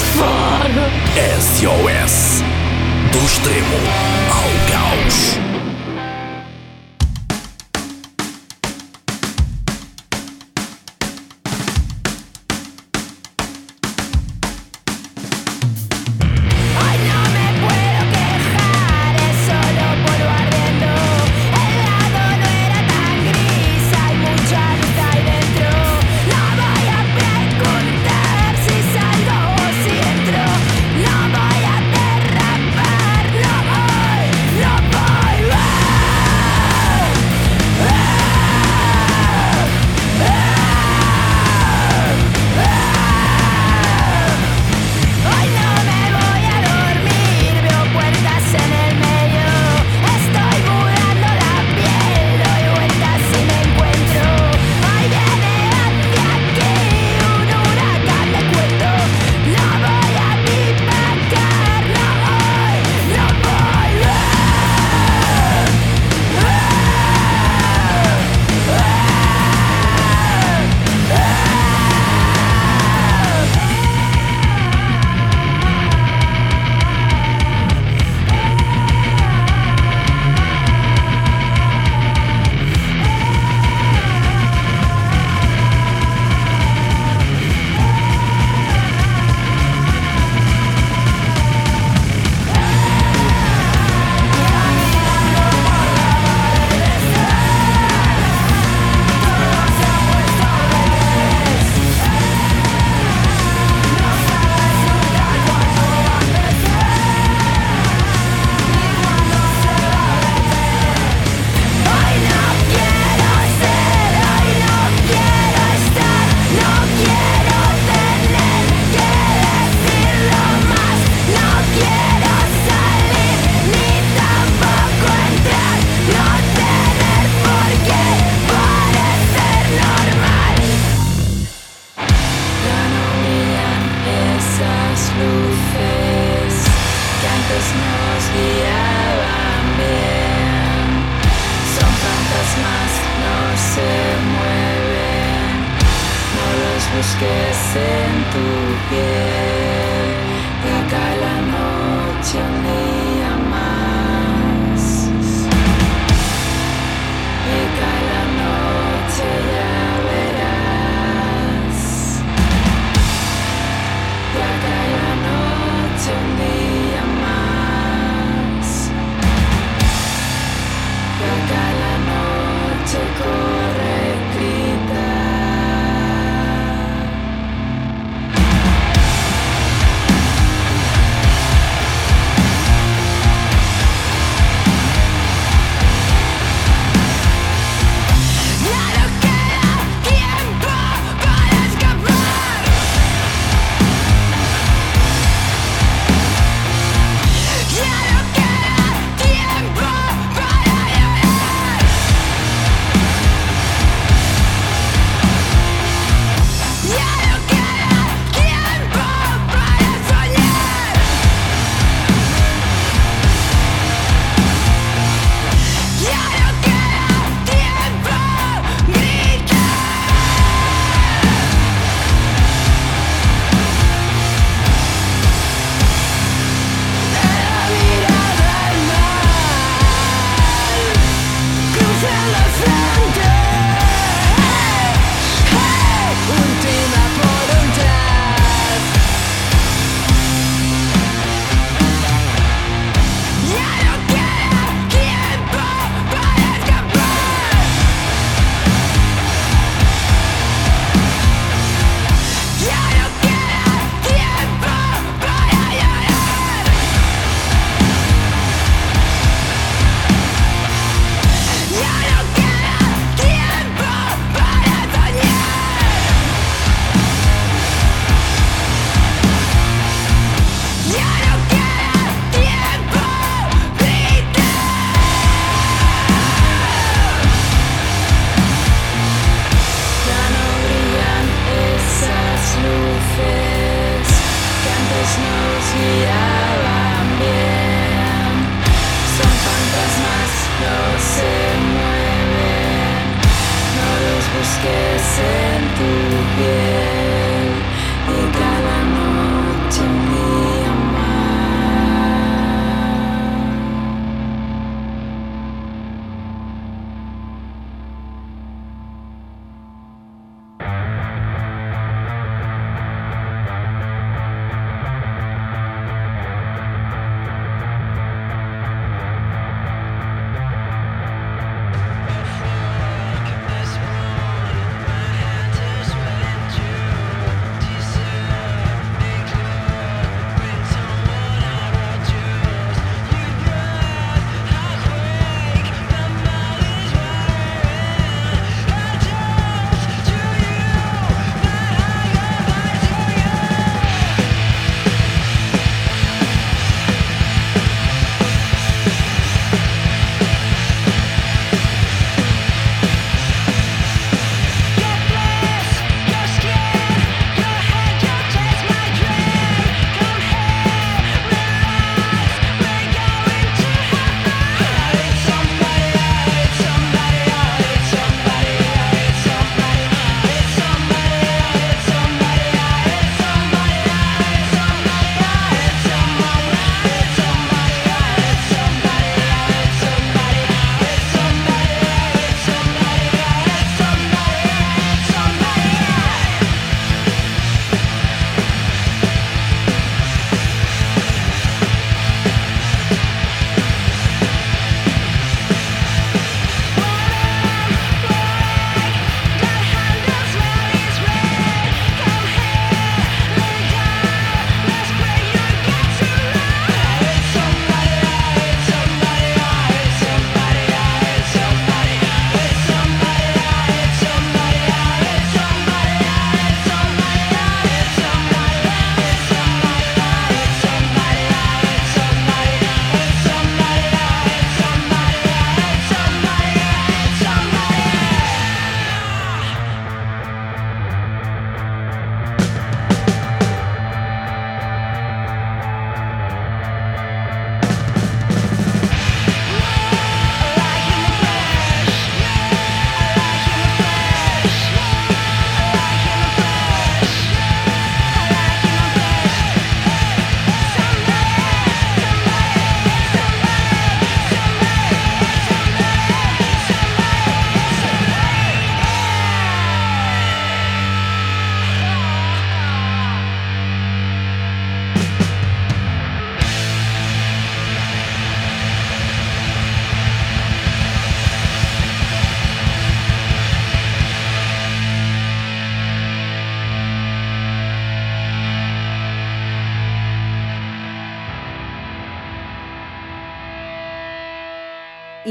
SOS. Do extremo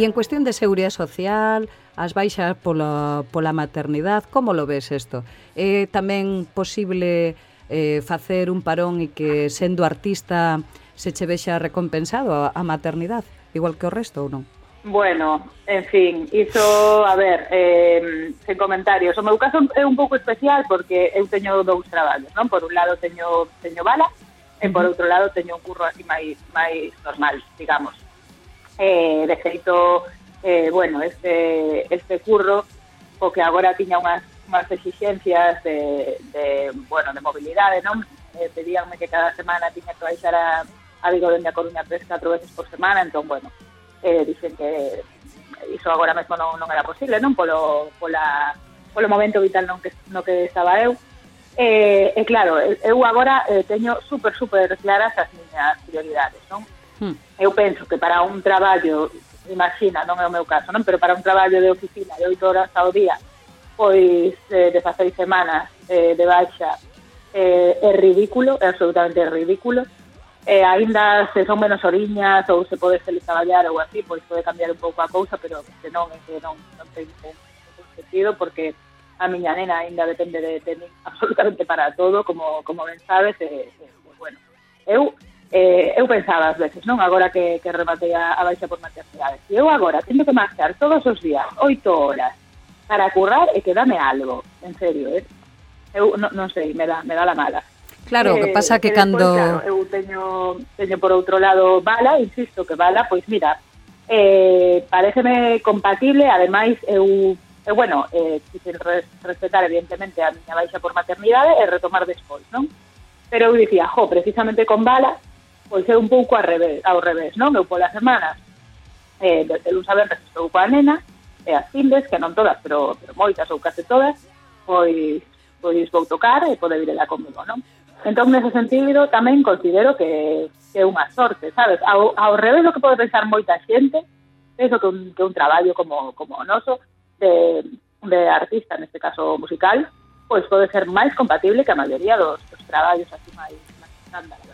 en cuestión de seguridade social, as baixas pola, pola maternidade, como lo ves isto? É tamén posible eh, facer un parón e que sendo artista se che vexa recompensado a, a maternidade, igual que o resto ou non? Bueno, en fin, iso, a ver, eh, sen comentarios. O meu caso é un pouco especial porque eu teño dous traballos, non? Por un lado teño, teño bala e por outro lado teño un curro así máis, máis normal, digamos. Eh, eh, bueno, este, este curro, o que agora tiña unhas, exigencias de, de, bueno, de mobilidade, non? Eh, pedíanme que cada semana tiña que baixar a, a Vigo dende a Coruña tres, catro veces por semana, entón, bueno, eh, dicen que iso agora mesmo non, non era posible, non? Polo, pola, polo momento vital non que, no que estaba eu. E, e claro, eu agora eh, teño super, super claras as miñas prioridades, non? hmm. eu penso que para un traballo imagina, non é o meu caso, non? Pero para un traballo de oficina de 8 horas ao día, pois eh, de facer semanas eh, de baixa eh, é ridículo, é absolutamente ridículo. Eh, ainda se son menos oriñas ou se pode teletraballar ou así, pois pode cambiar un pouco a cousa, pero que non, é que non, non ten ningún sentido porque a miña nena ainda depende de, de mí absolutamente para todo, como, como ben sabes, e, eh, e, eh, bueno, eu eh, eu pensaba ás veces, non? Agora que, que rematei a, a baixa por maternidade. E eu agora tendo que marchar todos os días, oito horas, para currar e que dame algo. En serio, eh? Eu non, non sei, me dá, me dá la mala. Claro, o eh, que pasa que, que cando... Claro, eu teño, teño por outro lado bala, insisto que bala, pois mira, eh, pareceme compatible, ademais eu E bueno, eh, quixen respetar evidentemente a miña baixa por maternidade e retomar despois, non? Pero eu dicía, jo, precisamente con bala, pois é un pouco ao revés, ao revés non? Eu polas semanas, eh, desde lunes a viernes estou coa nena, eh, e as findes, que non todas, pero, pero moitas ou case todas, pois, pois vou tocar e pode vir ela comigo, non? Entón, nese sentido, tamén considero que, que é unha sorte, sabes? Ao, ao revés do que pode pensar moita xente, penso que un, que un traballo como, como o noso, de, de artista, neste caso musical, pois pode ser máis compatible que a maioría dos, dos traballos así máis, máis estándar.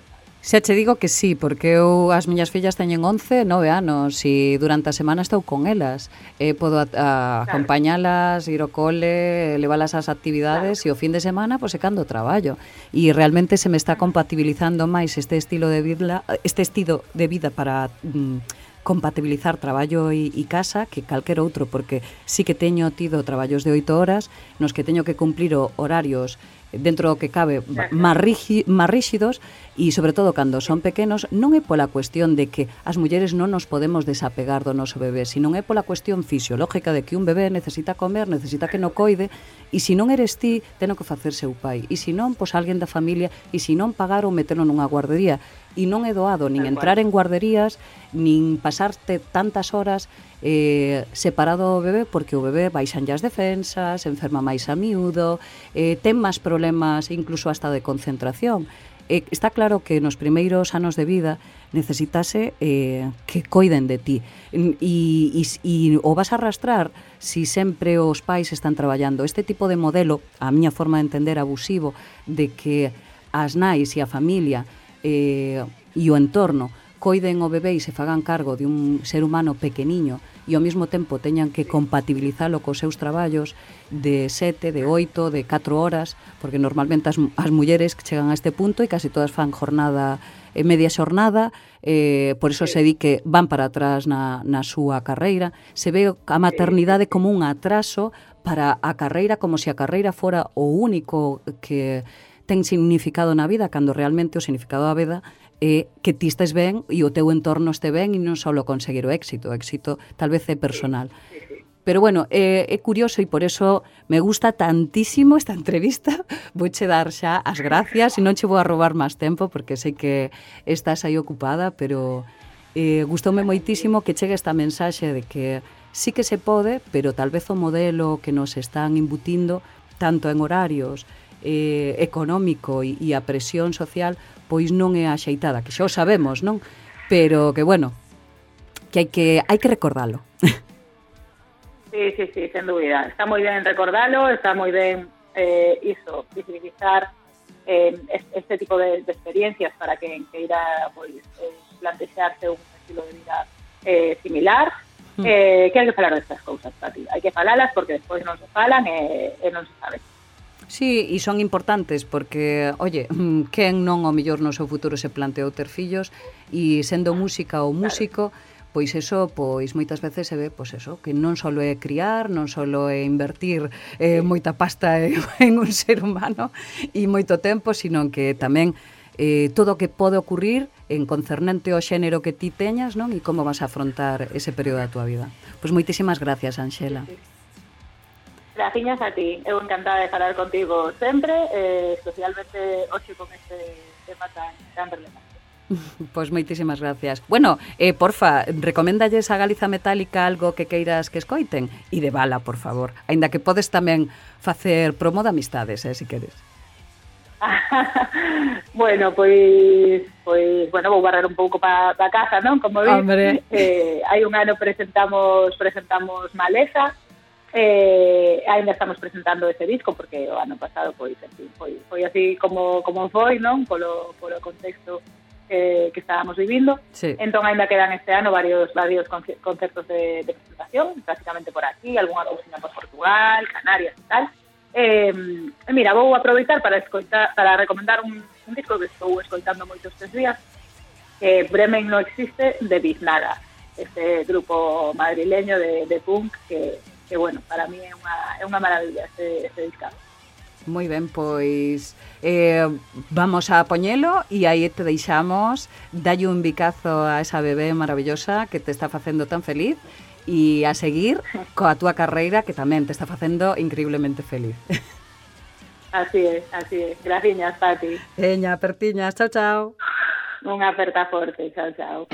Xa che digo que sí, porque eu as miñas fillas teñen 11, 9 anos e durante a semana estou con elas. E podo a, a, claro. acompañalas, ir ao cole, leválas ás actividades claro. e o fin de semana, pois, pues, cando traballo. E realmente se me está compatibilizando máis este estilo de vida, este estilo de vida para mm, compatibilizar traballo e, e casa que calquer outro, porque sí que teño tido traballos de 8 horas nos que teño que cumplir horarios dentro do que cabe máis rigi, má ríxidos e sobre todo cando son pequenos non é pola cuestión de que as mulleres non nos podemos desapegar do noso bebé, sino é pola cuestión fisiolóxica de que un bebé necesita comer, necesita que no coide e se non eres ti, teno que facer seu pai. E se non, pois alguén da familia e se non pagar ou meterlo nunha guardería e non é doado nin entrar en guarderías, nin pasarte tantas horas eh, separado do bebé, porque o bebé baixan as defensas, enferma máis a miúdo, eh, ten máis problemas incluso hasta de concentración. Eh, está claro que nos primeiros anos de vida necesitase eh, que coiden de ti e, e, e o vas a arrastrar si sempre os pais están traballando. Este tipo de modelo, a miña forma de entender abusivo, de que as nais e a familia eh, e o entorno coiden o bebé e se fagan cargo de un ser humano pequeniño e ao mesmo tempo teñan que compatibilizalo cos seus traballos de sete, de oito, de 4 horas, porque normalmente as, as mulleres chegan a este punto e casi todas fan jornada eh, media xornada, eh, por iso se di que van para atrás na, na súa carreira. Se ve a maternidade como un atraso para a carreira, como se a carreira fora o único que ten significado na vida cando realmente o significado da vida é que ti estés ben e o teu entorno este ben e non só conseguir o éxito, o éxito tal vez é personal. Pero bueno, é, é curioso e por eso me gusta tantísimo esta entrevista. [LAUGHS] Vou che dar xa as gracias e non che vou a robar máis tempo porque sei que estás aí ocupada, pero eh, gustoume moitísimo que chegue esta mensaxe de que sí que se pode, pero tal vez o modelo que nos están imbutindo tanto en horarios eh, económico e, e a presión social pois non é axeitada, que xa o sabemos, non? Pero que bueno, que hai que hai que recordalo. [LAUGHS] Sí, sí, sí, sen dúbida. Está moi ben recordalo, está moi ben eh, iso, visibilizar eh, este tipo de, de experiencias para que, que ir a pois, eh, plantexarse un estilo de vida eh, similar, mm. Eh, que hai que falar destas cousas, Pati. Hai que falalas porque despois non se falan e, e non se sabe. Sí, e son importantes porque, oye, mm, quen non ao mellor no seu futuro se planteou ter fillos e sendo música ou músico, pois eso, pois moitas veces se ve, pois eso, que non só é criar, non só é invertir eh, moita pasta [LAUGHS] en un ser humano e moito tempo, sino que tamén eh, todo o que pode ocurrir en concernente ao xénero que ti teñas, non? E como vas a afrontar ese período da tua vida. Pois moitísimas gracias, Anxela. Graciñas a ti, eu encantada de falar contigo sempre, eh, especialmente hoxe con este tema tan, tan relevante. [LAUGHS] Pois moitísimas gracias. Bueno, eh, porfa, recoméndalles a Galiza Metálica algo que queiras que escoiten e de bala, por favor. Aínda que podes tamén facer promo de amistades, eh, se si queres. [LAUGHS] bueno, pois pois bueno, vou barrer un pouco para pa casa, non? Como vi, Hombre. eh, hai un ano presentamos presentamos Maleza, Eh, ainda estamos presentando ese disco porque o ano pasado pois, fin, foi, foi así como, como foi, non? Polo, polo contexto eh, que estábamos vivindo. Sí. Entón ainda quedan este ano varios varios concertos de, de presentación, prácticamente por aquí, algunha cousinha por Portugal, Canarias e tal. Eh, mira, vou aproveitar para escoitar, para recomendar un, un disco que estou escoitando moitos estes días, que Bremen no existe, de Biznaga, este grupo madrileño de, de punk que, que bueno, para mí é unha, é unha maravilla este, este discazo. Moi ben, pois eh, vamos a poñelo e aí te deixamos dalle un bicazo a esa bebé maravillosa que te está facendo tan feliz e a seguir coa túa carreira que tamén te está facendo increíblemente feliz. [LAUGHS] Así é, así é. Graciñas, Pati. Eña, pertiñas. Chao, chao. Unha aperta forte. Chao, chao.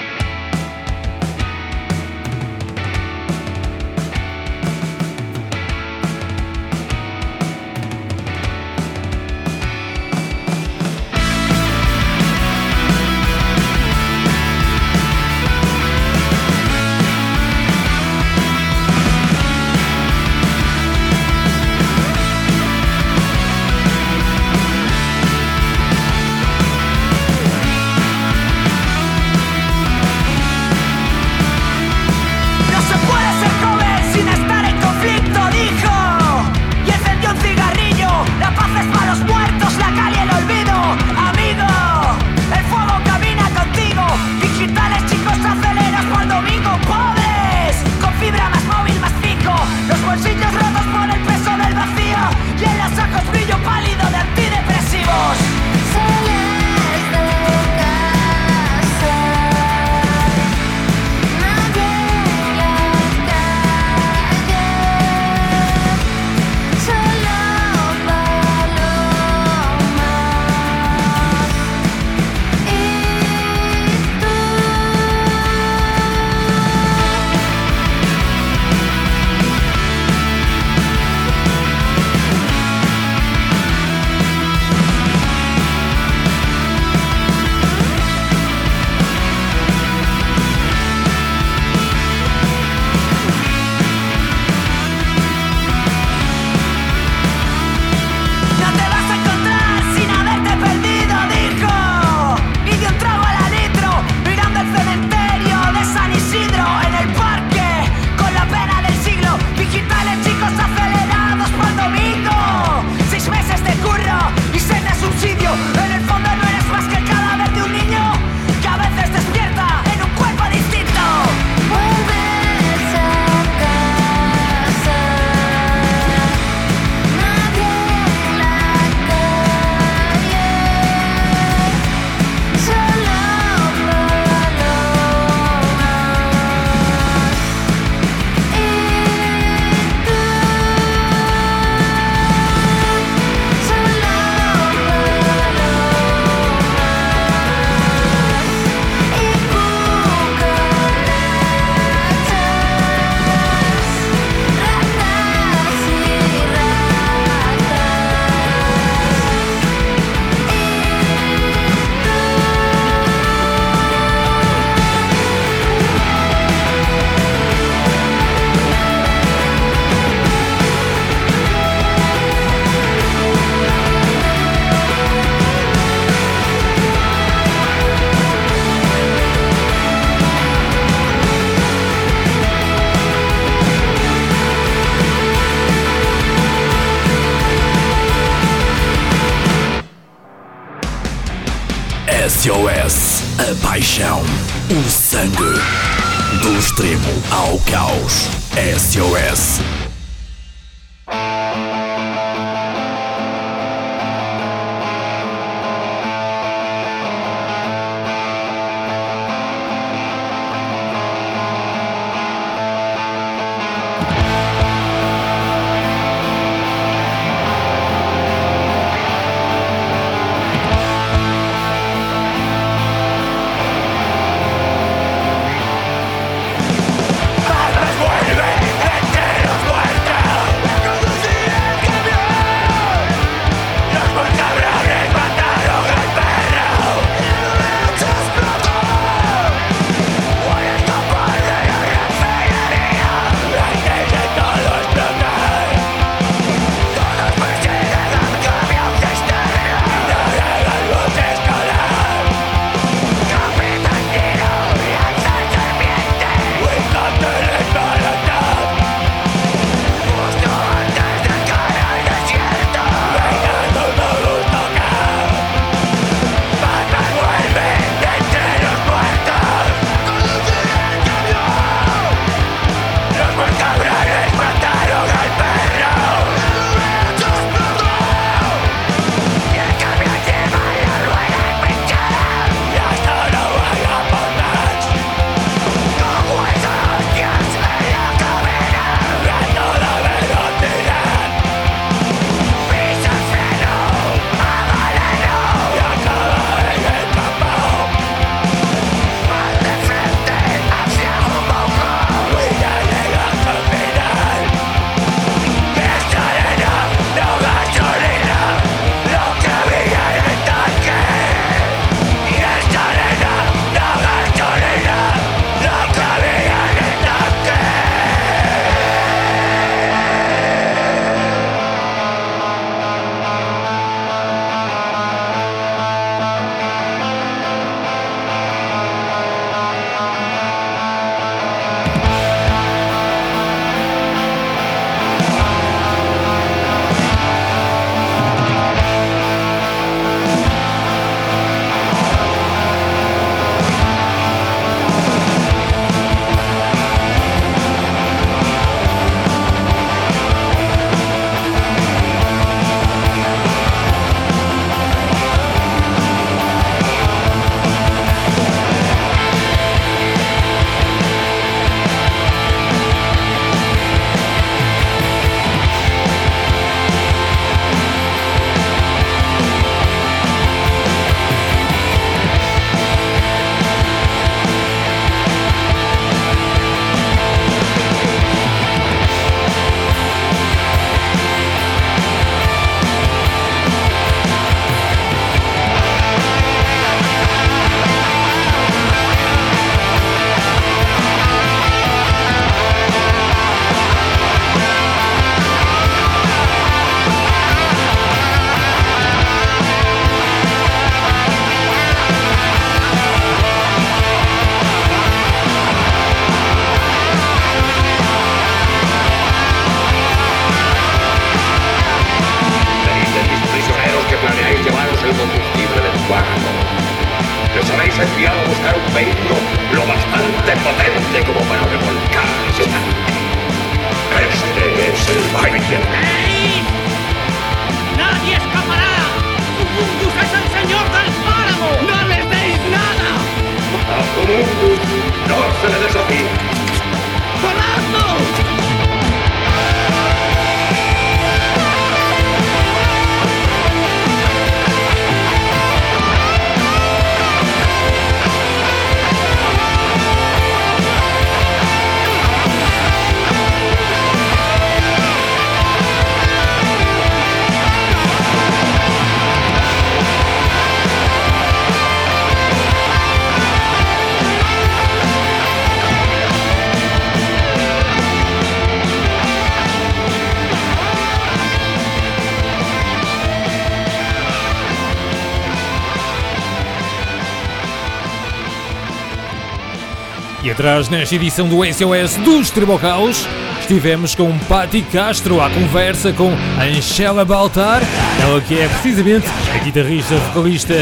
Atrás, nesta edição do SOS dos Tribocaus, estivemos com Patti Castro à conversa com Angela Baltar, ela que é precisamente a guitarrista vocalista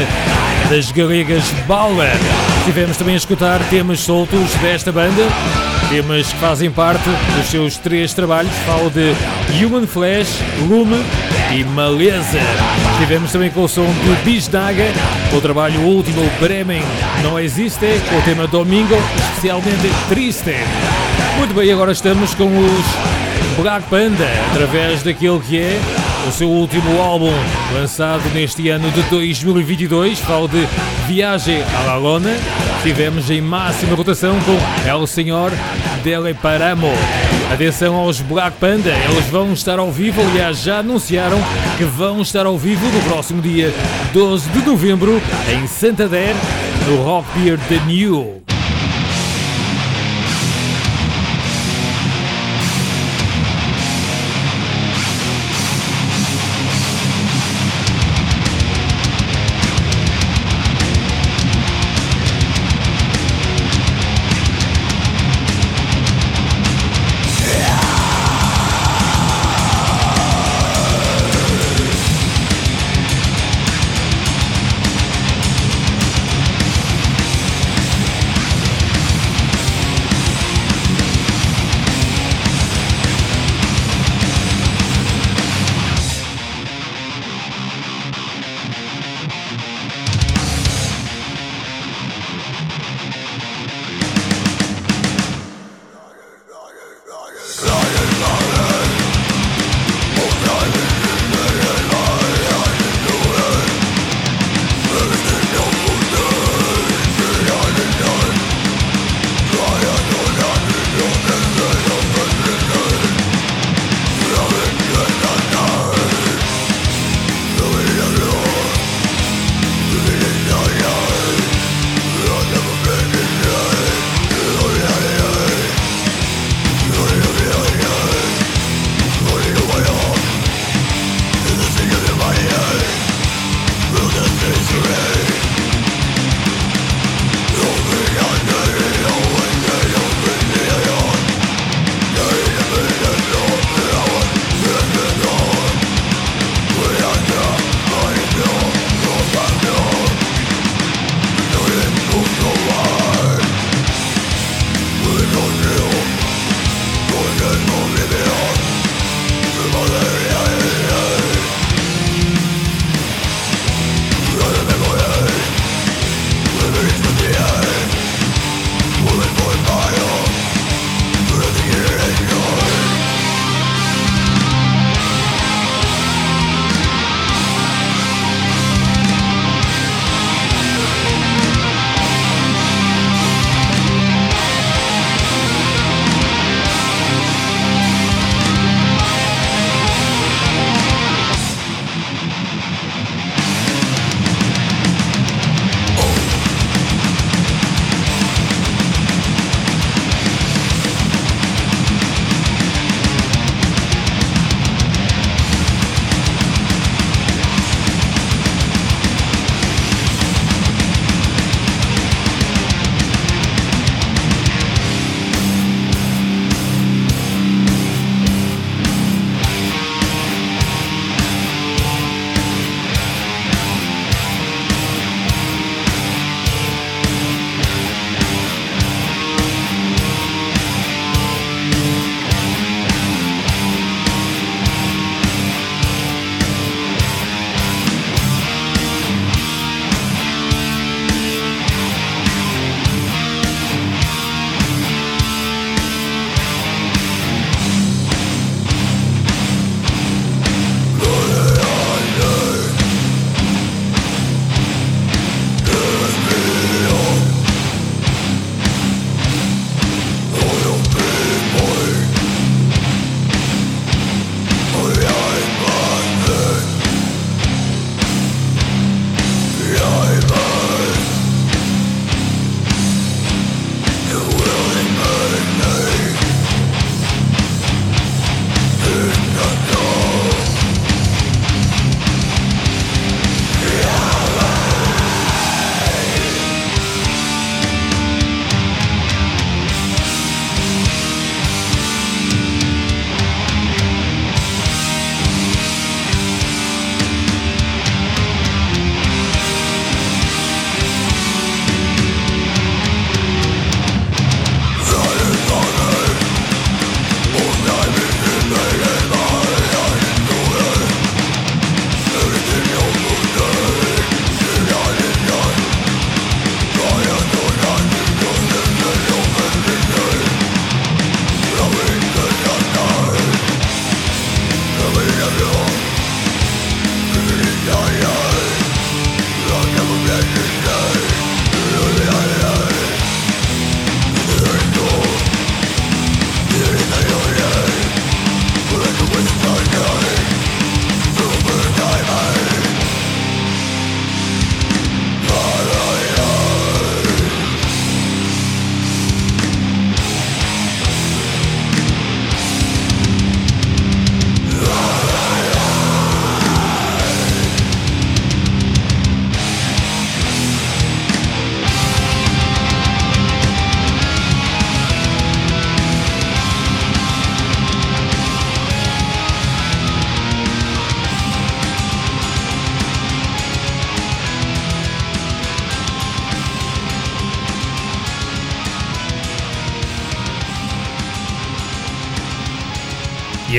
das galegas Bauer. Estivemos também a escutar temas soltos desta banda, temas que fazem parte dos seus três trabalhos, falo de Human Flash, Lume e Maleza. Estivemos também com o som de Bisnaga, o trabalho último Bremen Não Existe, com o tema Domingo, especialmente Triste. Muito bem, agora estamos com os Black Panda, através daquele que é o seu último álbum, lançado neste ano de 2022, falo de Viagem à La Lona. Estivemos em máxima rotação com El Senhor Dele Paramo. Atenção aos Black Panda, eles vão estar ao vivo, aliás, já anunciaram que vão estar ao vivo no próximo dia 12 de novembro em Santander, no Rock Beer The New.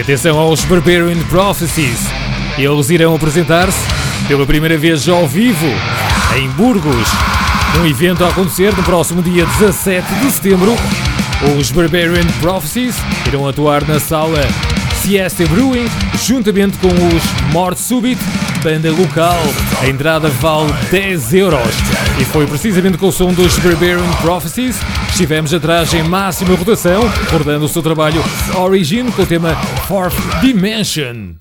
Atenção aos Barbarian Prophecies. Eles irão apresentar-se pela primeira vez ao vivo em Burgos, num evento a acontecer no próximo dia 17 de setembro. Os Barbarian Prophecies irão atuar na sala Siesta Brewing, juntamente com os Morte Subit, banda local. A entrada vale 10 euros. E foi precisamente com o som dos Barbarian Prophecies que estivemos atrás em máxima rotação, recordando o seu trabalho Origin com o tema Fourth Dimension.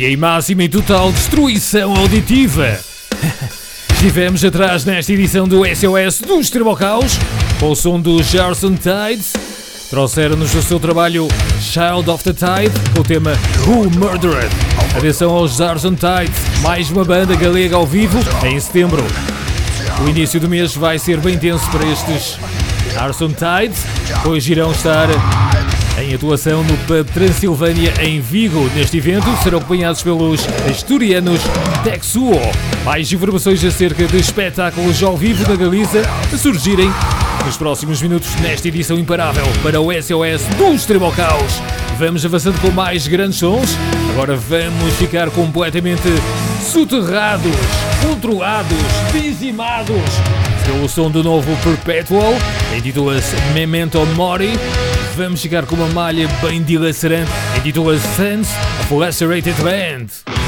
E em máxima e total destruição auditiva. [LAUGHS] Estivemos atrás nesta edição do SOS do Extremo Caos, com o som do Gerson Tides. Trouxeram-nos o seu trabalho Child of the Tide, com o tema Who Murdered. Atenção aos Gerson Tides, mais uma banda galega ao vivo em setembro. O início do mês vai ser bem tenso para estes Arson Tides, pois irão estar atuação no Pub Transilvânia em Vigo. Neste evento serão acompanhados pelos asturianos Texuo. Mais informações acerca de espetáculos ao vivo na Galiza a surgirem nos próximos minutos nesta edição imparável para o SOS do Extremo Caos. Vamos avançando com mais grandes sons. Agora vamos ficar completamente soterrados, controlados, dizimados pelo som do novo Perpetual. Intitula-se Memento Mori. Vamos ficar com uma malha bem dilacerante. Intitula-se Sense of Lacerated Band.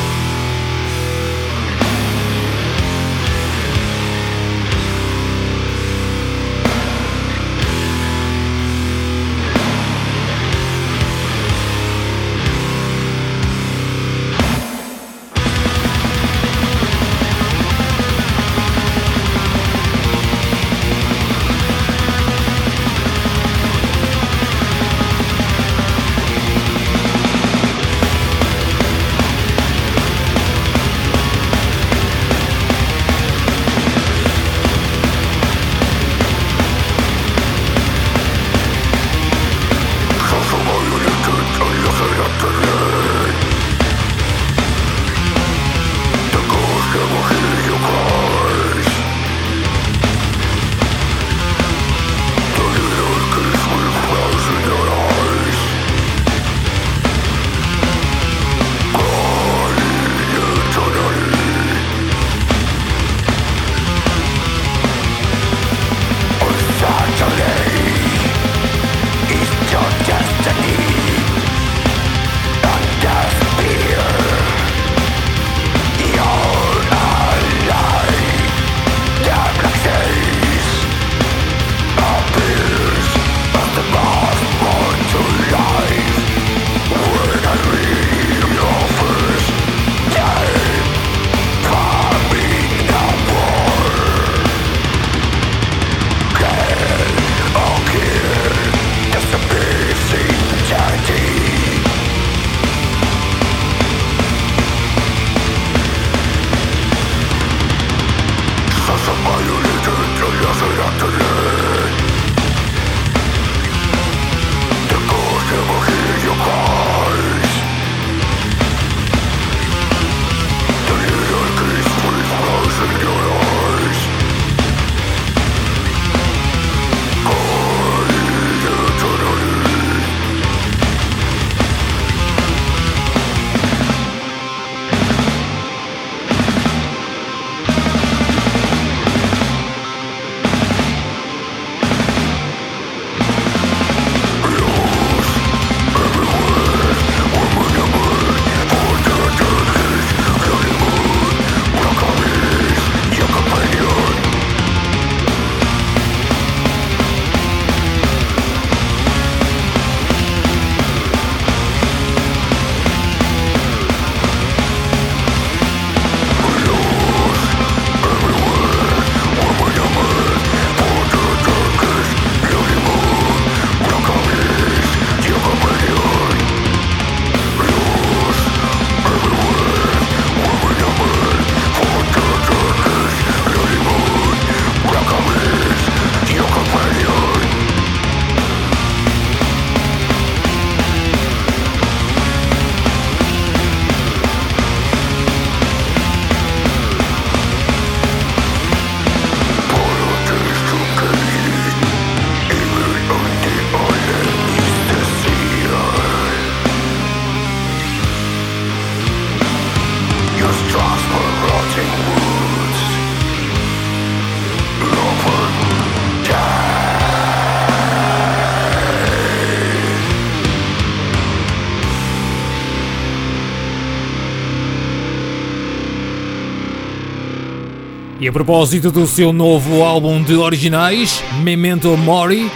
A propósito do seu novo álbum de originais, Memento Mori,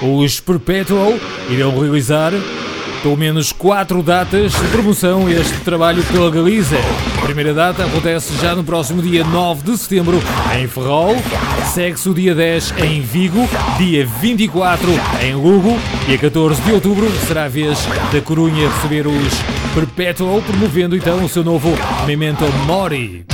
os Perpetual irão realizar pelo menos quatro datas de promoção este trabalho pela Galiza. A primeira data acontece já no próximo dia 9 de setembro em Ferrol, segue-se o dia 10 em Vigo, dia 24 em Lugo e a 14 de outubro será a vez da Corunha receber os Perpetual, promovendo então o seu novo Memento Mori.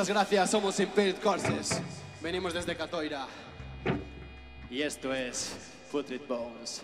Muchas gracias, somos Impaired Corses. Venimos desde Catoira. Y esto es Putrid Bones.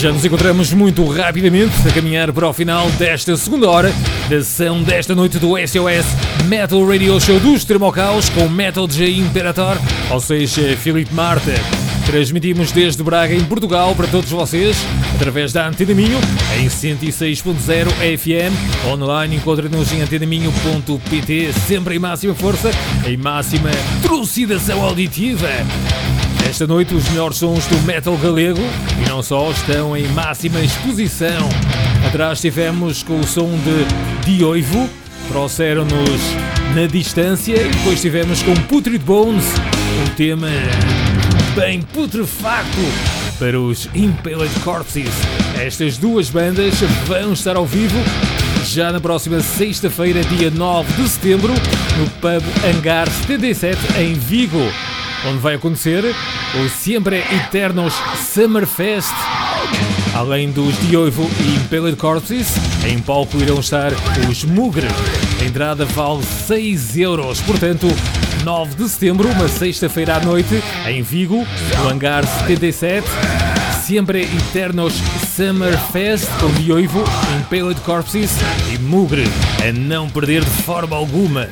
Já nos encontramos muito rapidamente a caminhar para o final desta segunda hora da sessão desta noite do SOS Metal Radio Show do Extremo ao Caos com Metal J Imperator, ou seja, Filipe Marta. Transmitimos desde Braga, em Portugal, para todos vocês, através da Antena Minho, em 106.0 FM. Online encontra-nos em antenaminho.pt, sempre em máxima força, em máxima trucidação auditiva. Esta noite os melhores sons do metal galego e não só estão em máxima exposição. Atrás estivemos com o som de Dioivo, trouxeram-nos na distância e depois estivemos com Putrid Bones, um tema bem putrefacto para os Impaled Corpses. Estas duas bandas vão estar ao vivo já na próxima sexta-feira, dia 9 de setembro, no pub Hangar 77 em Vigo onde vai acontecer o Sempre Eternos Summerfest. Além dos Dioivo e Impaled Corpses, em palco irão estar os Mugre. A entrada vale 6 euros, portanto, 9 de setembro, uma sexta-feira à noite, em Vigo, no Hangar 77. Sempre Eternos Summerfest com Dioivo, Impaled Corpses e Mugre, a não perder de forma alguma.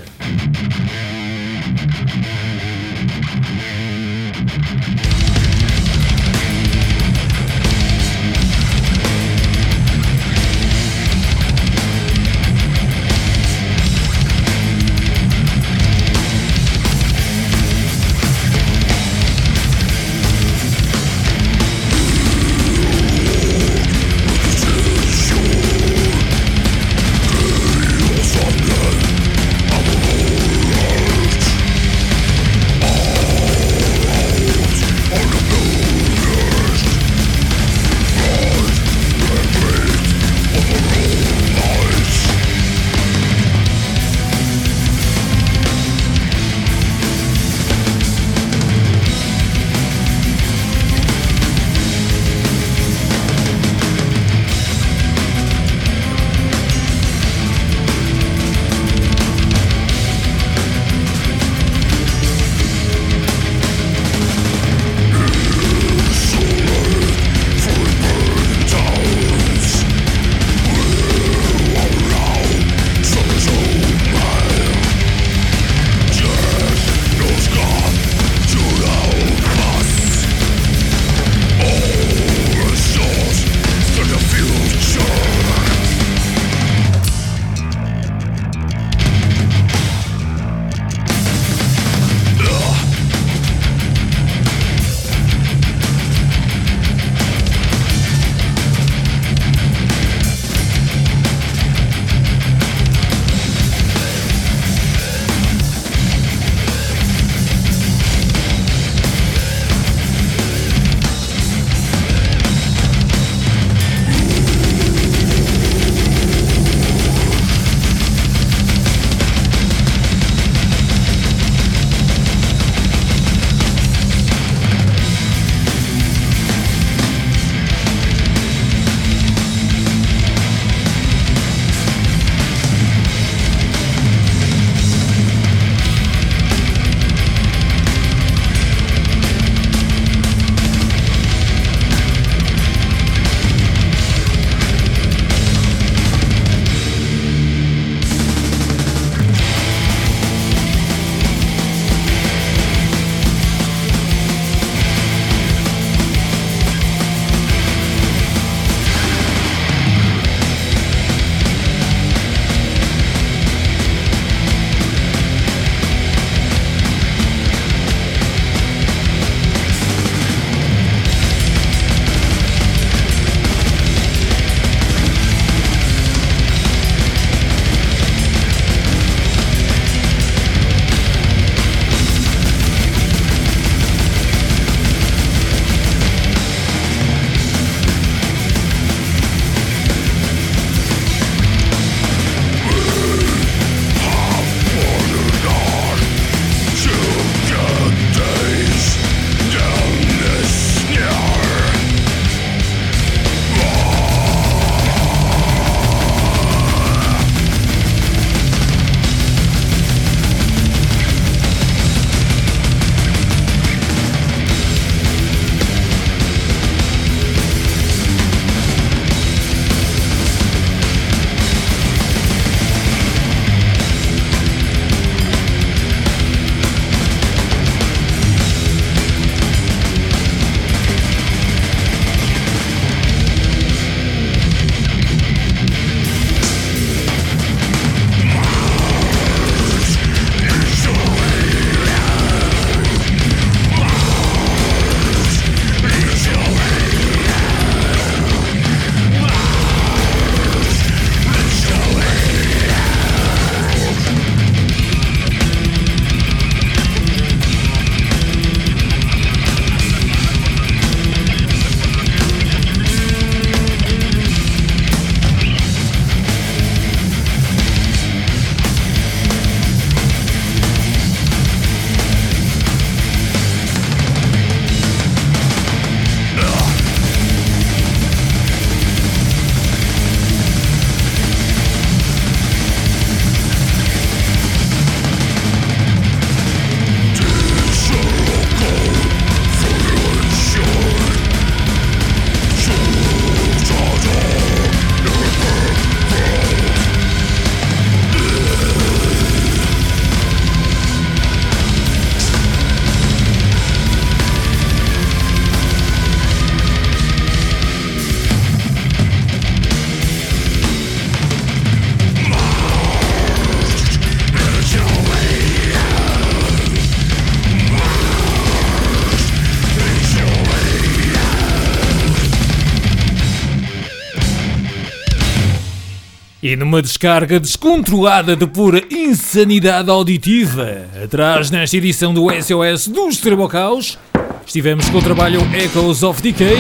Numa descarga descontrolada de pura insanidade auditiva, atrás nesta edição do SOS dos Trebocaus, estivemos com o trabalho Echoes of Decay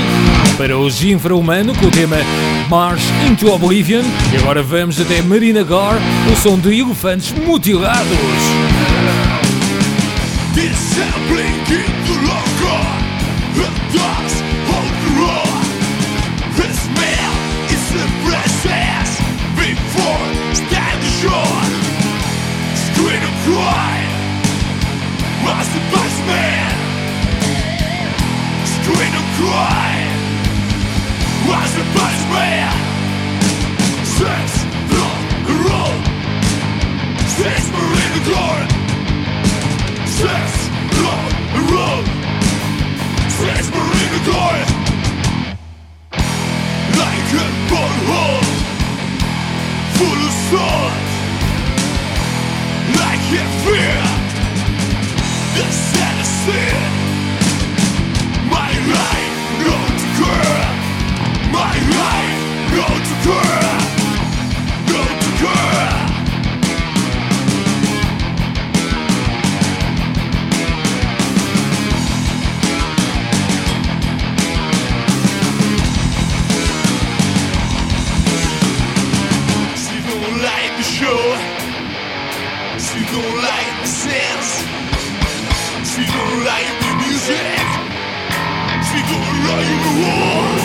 para o Infra-Humano com o tema March into Oblivion. E agora vamos até Marina Gore, o som de elefantes mutilados. Like a butthole Full of salt. Like a fear The saddest My life, not girl My life 还有我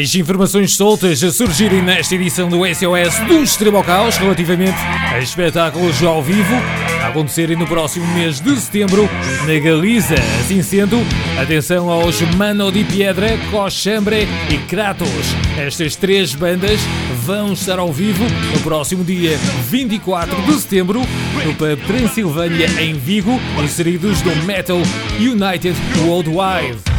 Mais informações soltas a surgirem nesta edição do SOS dos Trebocaus relativamente a espetáculos ao vivo a acontecerem no próximo mês de setembro na Galiza. Assim sendo, atenção aos Mano de Piedra, Cochambre e Kratos. Estas três bandas vão estar ao vivo no próximo dia 24 de setembro no Pub Transilvânia em Vigo, inseridos no Metal United Worldwide.